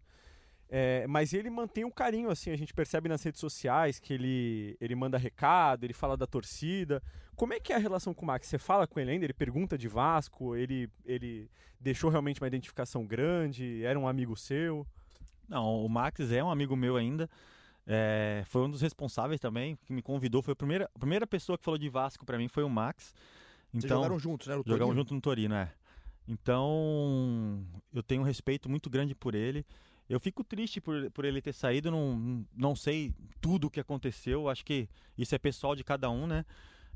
É, mas ele mantém um carinho, assim, a gente percebe nas redes sociais que ele, ele manda recado, ele fala da torcida. Como é que é a relação com o Maxi? Você fala com ele ainda? Ele pergunta de Vasco? Ele, ele deixou realmente uma identificação grande? Era um amigo seu? Não, o Max é um amigo meu ainda. É, foi um dos responsáveis também, que me convidou. Foi a primeira, a primeira pessoa que falou de Vasco pra mim foi o Max. Vocês Então, jogaram juntos, né? No Jogamos Torino? junto no Torino, é. Então, eu tenho um respeito muito grande por ele. Eu fico triste por, por ele ter saído, não, não sei tudo o que aconteceu. Acho que isso é pessoal de cada um, né?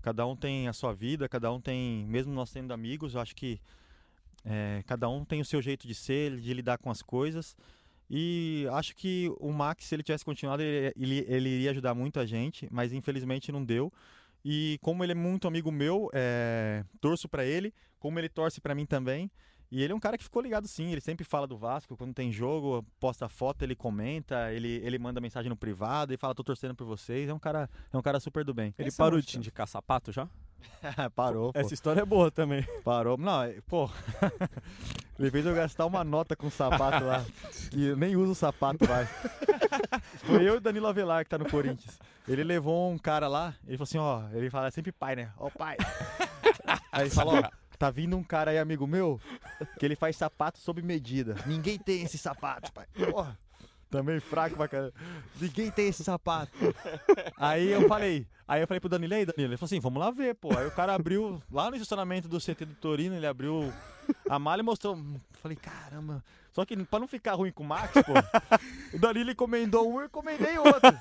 Cada um tem a sua vida, cada um tem, mesmo nós sendo amigos, acho que é, cada um tem o seu jeito de ser, de lidar com as coisas. E acho que o Max, se ele tivesse continuado, ele, ele, ele iria ajudar muito a gente, mas infelizmente não deu. E como ele é muito amigo meu, é, torço pra ele, como ele torce pra mim também. E ele é um cara que ficou ligado sim, ele sempre fala do Vasco, quando tem jogo, posta foto, ele comenta, ele, ele manda mensagem no privado e fala, tô torcendo por vocês. É um cara, é um cara super do bem. Ele Essa é parou uma de te indicar sapato já? Parou, pô. Essa história é boa também. Parou. Não, é- pô. Ele fez eu gastar uma nota com o sapato lá, que eu nem uso o sapato mais. Foi eu e o Danilo Avelar que tá no Corinthians. Ele levou um cara lá, ele falou assim, ó, ele fala é sempre pai, né? Ó, pai. Aí ele falou, ó, tá vindo um cara aí, amigo meu, que ele faz sapato sob medida. Ninguém tem esse sapato, pai. Porra. Também fraco pra caramba. Ninguém tem esse sapato. Aí eu falei, aí eu falei pro Danilo, aí, Danilo? Ele falou assim, vamos lá ver, pô. Aí o cara abriu, lá no estacionamento do CT do Torino, ele abriu a mala e mostrou. Falei, caramba. Só que pra não ficar ruim com o Max, pô, o Danilo encomendou um e eu encomendei outro.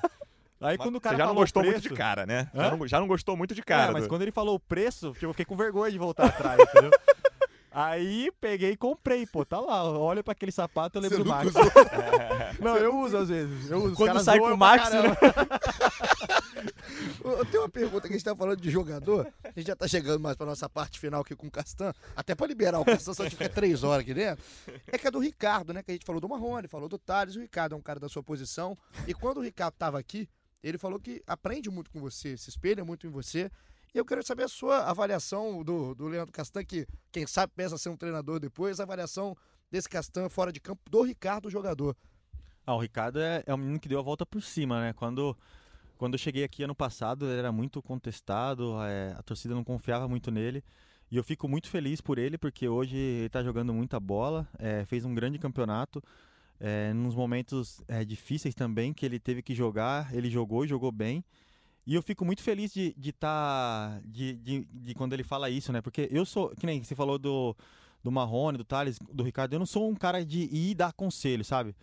Aí quando o cara Você já não gostou muito preço- de cara, né? Já não, já não gostou muito de cara. é, mas do- quando ele falou o preço, tipo, eu fiquei com vergonha de voltar atrás, entendeu? Aí peguei e comprei, pô, tá lá. Olha pra aquele sapato, eu lembro Você do Max. usou? Não, eu uso às vezes. Eu uso. Quando sai com o Max, caramba. Eu tenho uma pergunta que a gente tá falando de jogador. A gente já tá chegando mais pra nossa parte final aqui com o Castan. Até pra liberar o Castan, só tiver três horas aqui dentro. É que é do Ricardo, né? Que a gente falou do Marrone, falou do Thales. O Ricardo é um cara da sua posição. E quando o Ricardo tava aqui, ele falou que aprende muito com você, se espelha muito em você. E eu quero saber a sua avaliação do, do Leandro Castan, que quem sabe pensa ser um treinador depois, a avaliação desse Castan fora de campo do Ricardo, jogador. Ah, o Ricardo é, é um menino que deu a volta por cima, né? Quando, quando eu cheguei aqui ano passado, ele era muito contestado, é, a torcida não confiava muito nele. E eu fico muito feliz por ele, porque hoje ele está jogando muita bola, é, fez um grande campeonato. É, nos momentos é, difíceis também que ele teve que jogar, ele jogou e jogou bem. E eu fico muito feliz de estar. De, tá- de, de, de quando ele fala isso, né? Porque eu sou. Que nem você falou do, do Marrone, do Thales, do Ricardo. Eu não sou um cara de ir dar conselho, sabe?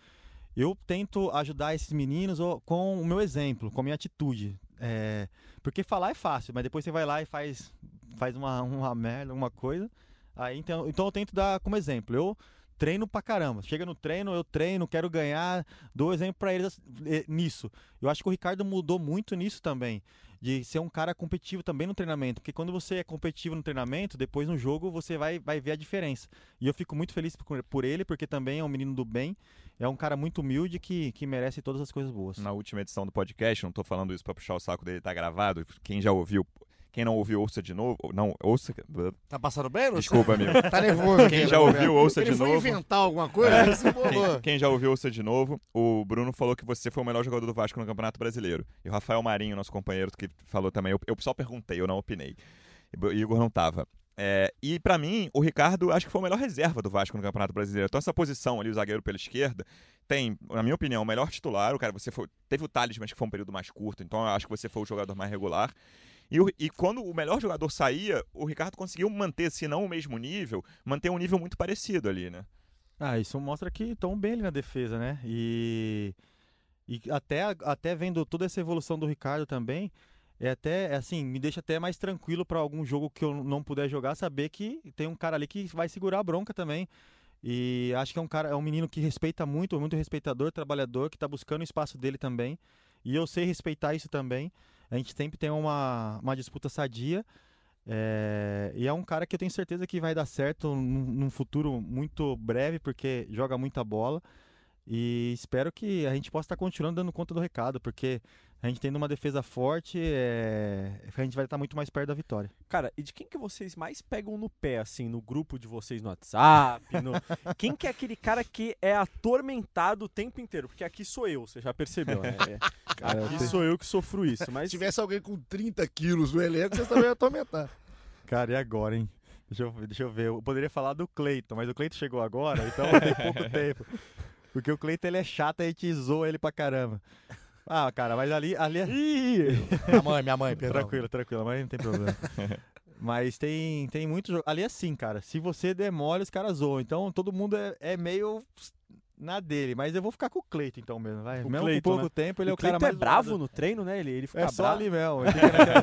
Eu tento ajudar esses meninos com o meu exemplo, com a minha atitude. É, porque falar é fácil, mas depois você vai lá e faz, faz uma, uma merda, uma coisa. Aí, então, então eu tento dar como exemplo. Eu treino pra caramba. Chega no treino, eu treino, quero ganhar, dou exemplo pra eles eh, nisso. Eu acho que o Ricardo mudou muito nisso também. De ser um cara competitivo também no treinamento. Porque quando você é competitivo no treinamento, depois no jogo você vai, vai ver a diferença. E eu fico muito feliz por, por ele, porque também é um menino do bem. É um cara muito humilde que, que merece todas as coisas boas. Na última edição do podcast, não tô falando isso pra puxar o saco dele, tá gravado. Quem já ouviu, quem não ouviu, ouça de novo. Não, ouça. Tá passando bem, Luciano? Desculpa, amigo. Tá nervoso. Quem já né, ouviu, ouça Ele de novo. inventar alguma coisa? embolou. Quem, quem já ouviu, ouça de novo. O Bruno falou que você foi o melhor jogador do Vasco no Campeonato Brasileiro. E o Rafael Marinho, nosso companheiro, que falou também. Eu, eu só perguntei, eu não opinei. O Igor não tava. É, e pra mim, o Ricardo acho que foi o melhor reserva do Vasco no Campeonato Brasileiro. Então essa posição ali, o zagueiro pela esquerda, tem, na minha opinião, o melhor titular. O cara, você foi, teve o Thales, mas que foi um período mais curto. Então eu acho que você foi o jogador mais regular. E, o- e quando o melhor jogador saía, o Ricardo conseguiu manter, se não o mesmo nível, manter um nível muito parecido ali, né? Ah, isso mostra que estão bem ali na defesa, né? E, e até, até vendo toda essa evolução do Ricardo também, é até é assim, me deixa até mais tranquilo para algum jogo que eu não puder jogar, saber que tem um cara ali que vai segurar a bronca também. E acho que é um cara, é um menino que respeita muito, muito respeitador, trabalhador, que tá buscando o espaço dele também. E eu sei respeitar isso também. A gente sempre tem uma, uma disputa sadia. É, e é um cara que eu tenho certeza que vai dar certo num, num futuro muito breve, porque joga muita bola. E espero que a gente possa estar continuando dando conta do recado, porque a gente tendo uma defesa forte, é, a gente vai estar muito mais perto da vitória. Cara, e de quem que vocês mais pegam no pé, assim, no grupo de vocês no WhatsApp? no- Quem que é aquele cara que é atormentado o tempo inteiro? Porque aqui sou eu, você já percebeu, né? É, Cara, aqui sou eu que sofro isso, Se mas... tivesse alguém com 30 quilos no elenco, vocês também iam atormentar. Cara, e agora, hein? Deixa eu, deixa eu ver. Eu poderia falar do Cleiton, mas o Cleiton chegou agora, então tem pouco tempo. Porque o Cleiton ele é chato, a gente zoa ele pra caramba. Ah, cara, mas ali, ali é. Ih, Minha mãe, minha mãe, perdão. Tranquilo, tranquilo, mas não tem problema. mas tem, tem muito jogo. Ali é assim, cara. Se você demora, os caras zoam. Então todo mundo é, é meio na dele. Mas eu vou ficar com o Cleiton então mesmo. Vai. O mesmo Cleiton, com pouco né? tempo, ele é o o cara é mais bravo zoado. no treino, né? Ele, ele fica É só bravo. ali mesmo.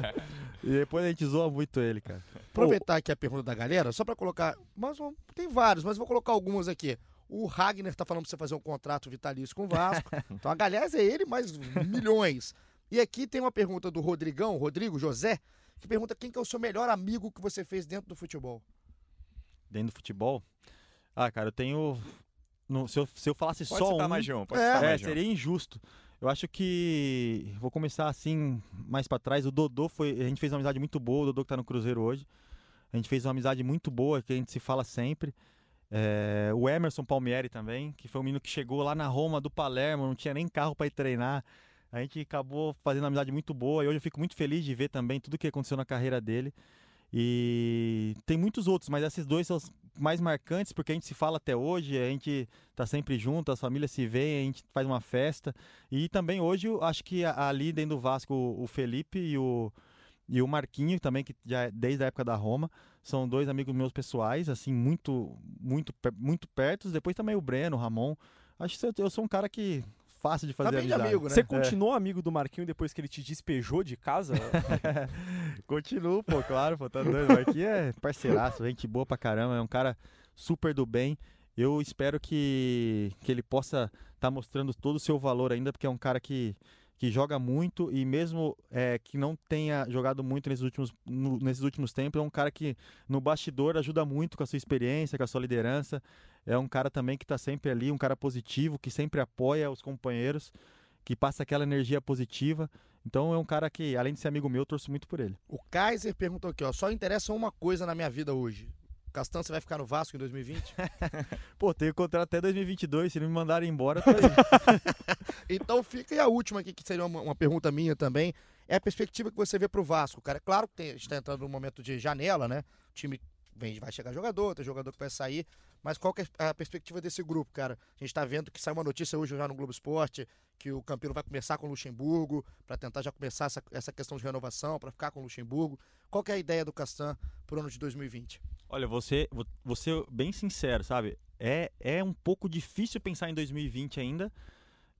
e depois a gente zoa muito ele, cara. Aproveitar aqui a pergunta da galera, só pra colocar. Mas tem vários, mas vou colocar algumas aqui. O Ragnar tá falando pra você fazer um contrato vitalício com o Vasco. então, aliás, é ele mais milhões. E aqui tem uma pergunta do Rodrigão, Rodrigo José, que pergunta quem que é o seu melhor amigo que você fez dentro do futebol. Dentro do futebol. Ah, cara, eu tenho. no- se, eu, se eu falasse Pode só um. mais de um, pode É, É, mais um. seria injusto. Eu acho que vou começar assim mais pra trás. O Dodô foi, a gente fez uma amizade muito boa. O Dodô que tá no Cruzeiro hoje, a gente fez uma amizade muito boa que a gente se fala sempre. É, o Emerson Palmieri também, que foi um menino que chegou lá na Roma do Palermo, não tinha nem carro para ir treinar. A gente acabou fazendo uma amizade muito boa e hoje eu fico muito feliz de ver também tudo que aconteceu na carreira dele. E tem muitos outros, mas esses dois são os mais marcantes porque a gente se fala até hoje, a gente tá sempre junto, as famílias se veem, a gente faz uma festa. E também hoje eu acho que ali dentro do Vasco o Felipe e o, e o Marquinho também, que já é desde a época da Roma, são dois amigos meus pessoais, assim, muito, muito, muito perto. Depois também o Breno, o Ramon. Acho que eu sou um cara que fácil de fazer tá amizade. amigo, né? Você continuou é. amigo do Marquinho depois que ele te despejou de casa? Continuo, pô, claro, pô, tá doido. O Marquinho é parceiraço, gente boa pra caramba, é um cara super do bem. Eu espero que, que ele possa estar tá mostrando todo o seu valor ainda, porque é um cara que que joga muito e mesmo é, que não tenha jogado muito nesses últimos, no, nesses últimos tempos, é um cara que no bastidor ajuda muito com a sua experiência, com a sua liderança. É um cara também que está sempre ali, um cara positivo, que sempre apoia os companheiros, que passa aquela energia positiva. Então é um cara que, além de ser amigo meu, eu torço muito por ele. O Kaiser perguntou aqui, ó, só interessa uma coisa na minha vida hoje. Castan, você vai ficar no Vasco em 2020? Pô, tenho contrato até 2022, se não me mandarem embora, tá aí. então fica e a última aqui, que seria uma, uma, pergunta minha também, é a perspectiva que você vê pro Vasco, cara. Claro que tem, está entrando num momento de janela, né? O time vem, vai chegar jogador, tem jogador que vai sair, mas qual é a perspectiva desse grupo, cara? A gente está vendo que saiu uma notícia hoje já no Globo Esporte que o Campino vai começar com o Luxemburgo, para tentar já começar essa, essa questão de renovação, para ficar com o Luxemburgo. Qual é a ideia do Castan para o ano de 2020? Olha, você, você bem sincero, sabe? É, é um pouco difícil pensar em 2020 ainda,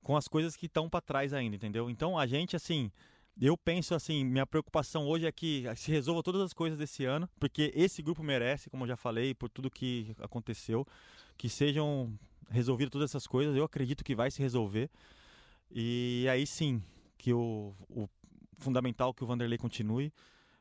com as coisas que estão para trás ainda, entendeu? Então a gente, assim, eu penso assim, minha preocupação hoje é que se resolva todas as coisas desse ano, porque esse grupo merece, como eu já falei, por tudo que aconteceu, que sejam resolvidas todas essas coisas. Eu acredito que vai se resolver. E aí sim, que o, o fundamental que o Vanderlei continue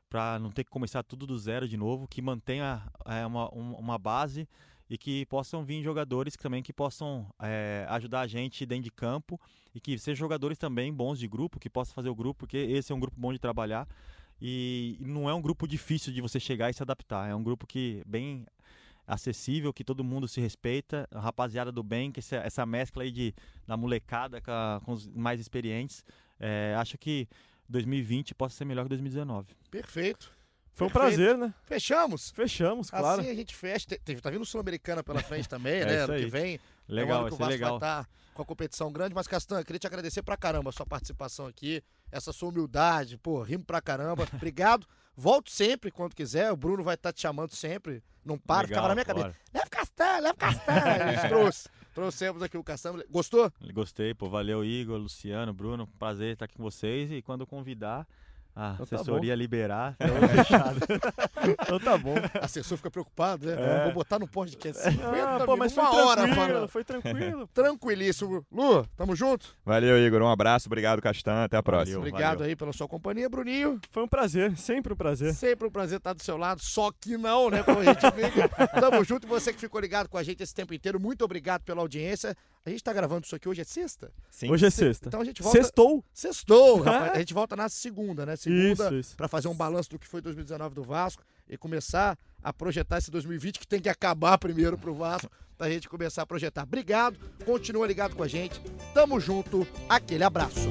para não ter que começar tudo do zero de novo, que mantenha é, uma, uma base e que possam vir jogadores também que possam é, ajudar a gente dentro de campo e que sejam jogadores também bons de grupo, que possam fazer o grupo, porque esse é um grupo bom de trabalhar e não é um grupo difícil de você chegar e se adaptar, é um grupo que bem acessível, que todo mundo se respeita, a rapaziada do bem, que essa, essa mescla aí de, da molecada com, a, com os mais experientes, é, acho que 2020 possa ser melhor que 2019. Perfeito. Foi um Perfeito. prazer, né? Fechamos? Fechamos, claro. Assim a gente fecha. tá vindo Sul-Americana pela frente também, é né? Ano que vem. Legal, é ser legal. Vai estar tá com a competição grande. Mas, Castan, queria te agradecer pra caramba a sua participação aqui, essa sua humildade, pô, rimo pra caramba. Obrigado. Volto sempre quando quiser. O Bruno vai estar tá te chamando sempre. Não para, legal, ficava na minha cabeça. Leva Castan, leva Castan. Trouxe. Trouxemos aqui o Castan. Gostou? Gostei, pô. Valeu, Igor, Luciano, Bruno. Prazer estar aqui com vocês. E quando convidar a então assessoria tá liberar, fechado. então tá bom. O assessor fica preocupado, né? É. Vou botar no podcast 50 ah, pô, mas uma hora falando. Foi tranquilo. Tranquilíssimo. Lu, tamo junto? Valeu, Igor. Um abraço. Obrigado, Castan. Até a próxima. Valeu, Obrigado valeu. aí pela sua companhia, Bruninho. Foi um prazer. Sempre um prazer. Sempre um prazer estar do seu lado. Só que não, né? Como a gente fica. tamo junto. E você que ficou ligado com a gente esse tempo inteiro, muito obrigado pela audiência. A gente tá gravando isso aqui hoje é sexta? Sim. Hoje é sexta. Então a gente volta. Sextou? Sextou, rapaz. A gente volta na segunda, né? Segunda, isso, isso. pra fazer um balanço do que foi 2019 do Vasco e começar a projetar esse 2020 que tem que acabar primeiro pro Vasco, pra gente começar a projetar. Obrigado, continua ligado com a gente. Tamo junto, aquele abraço.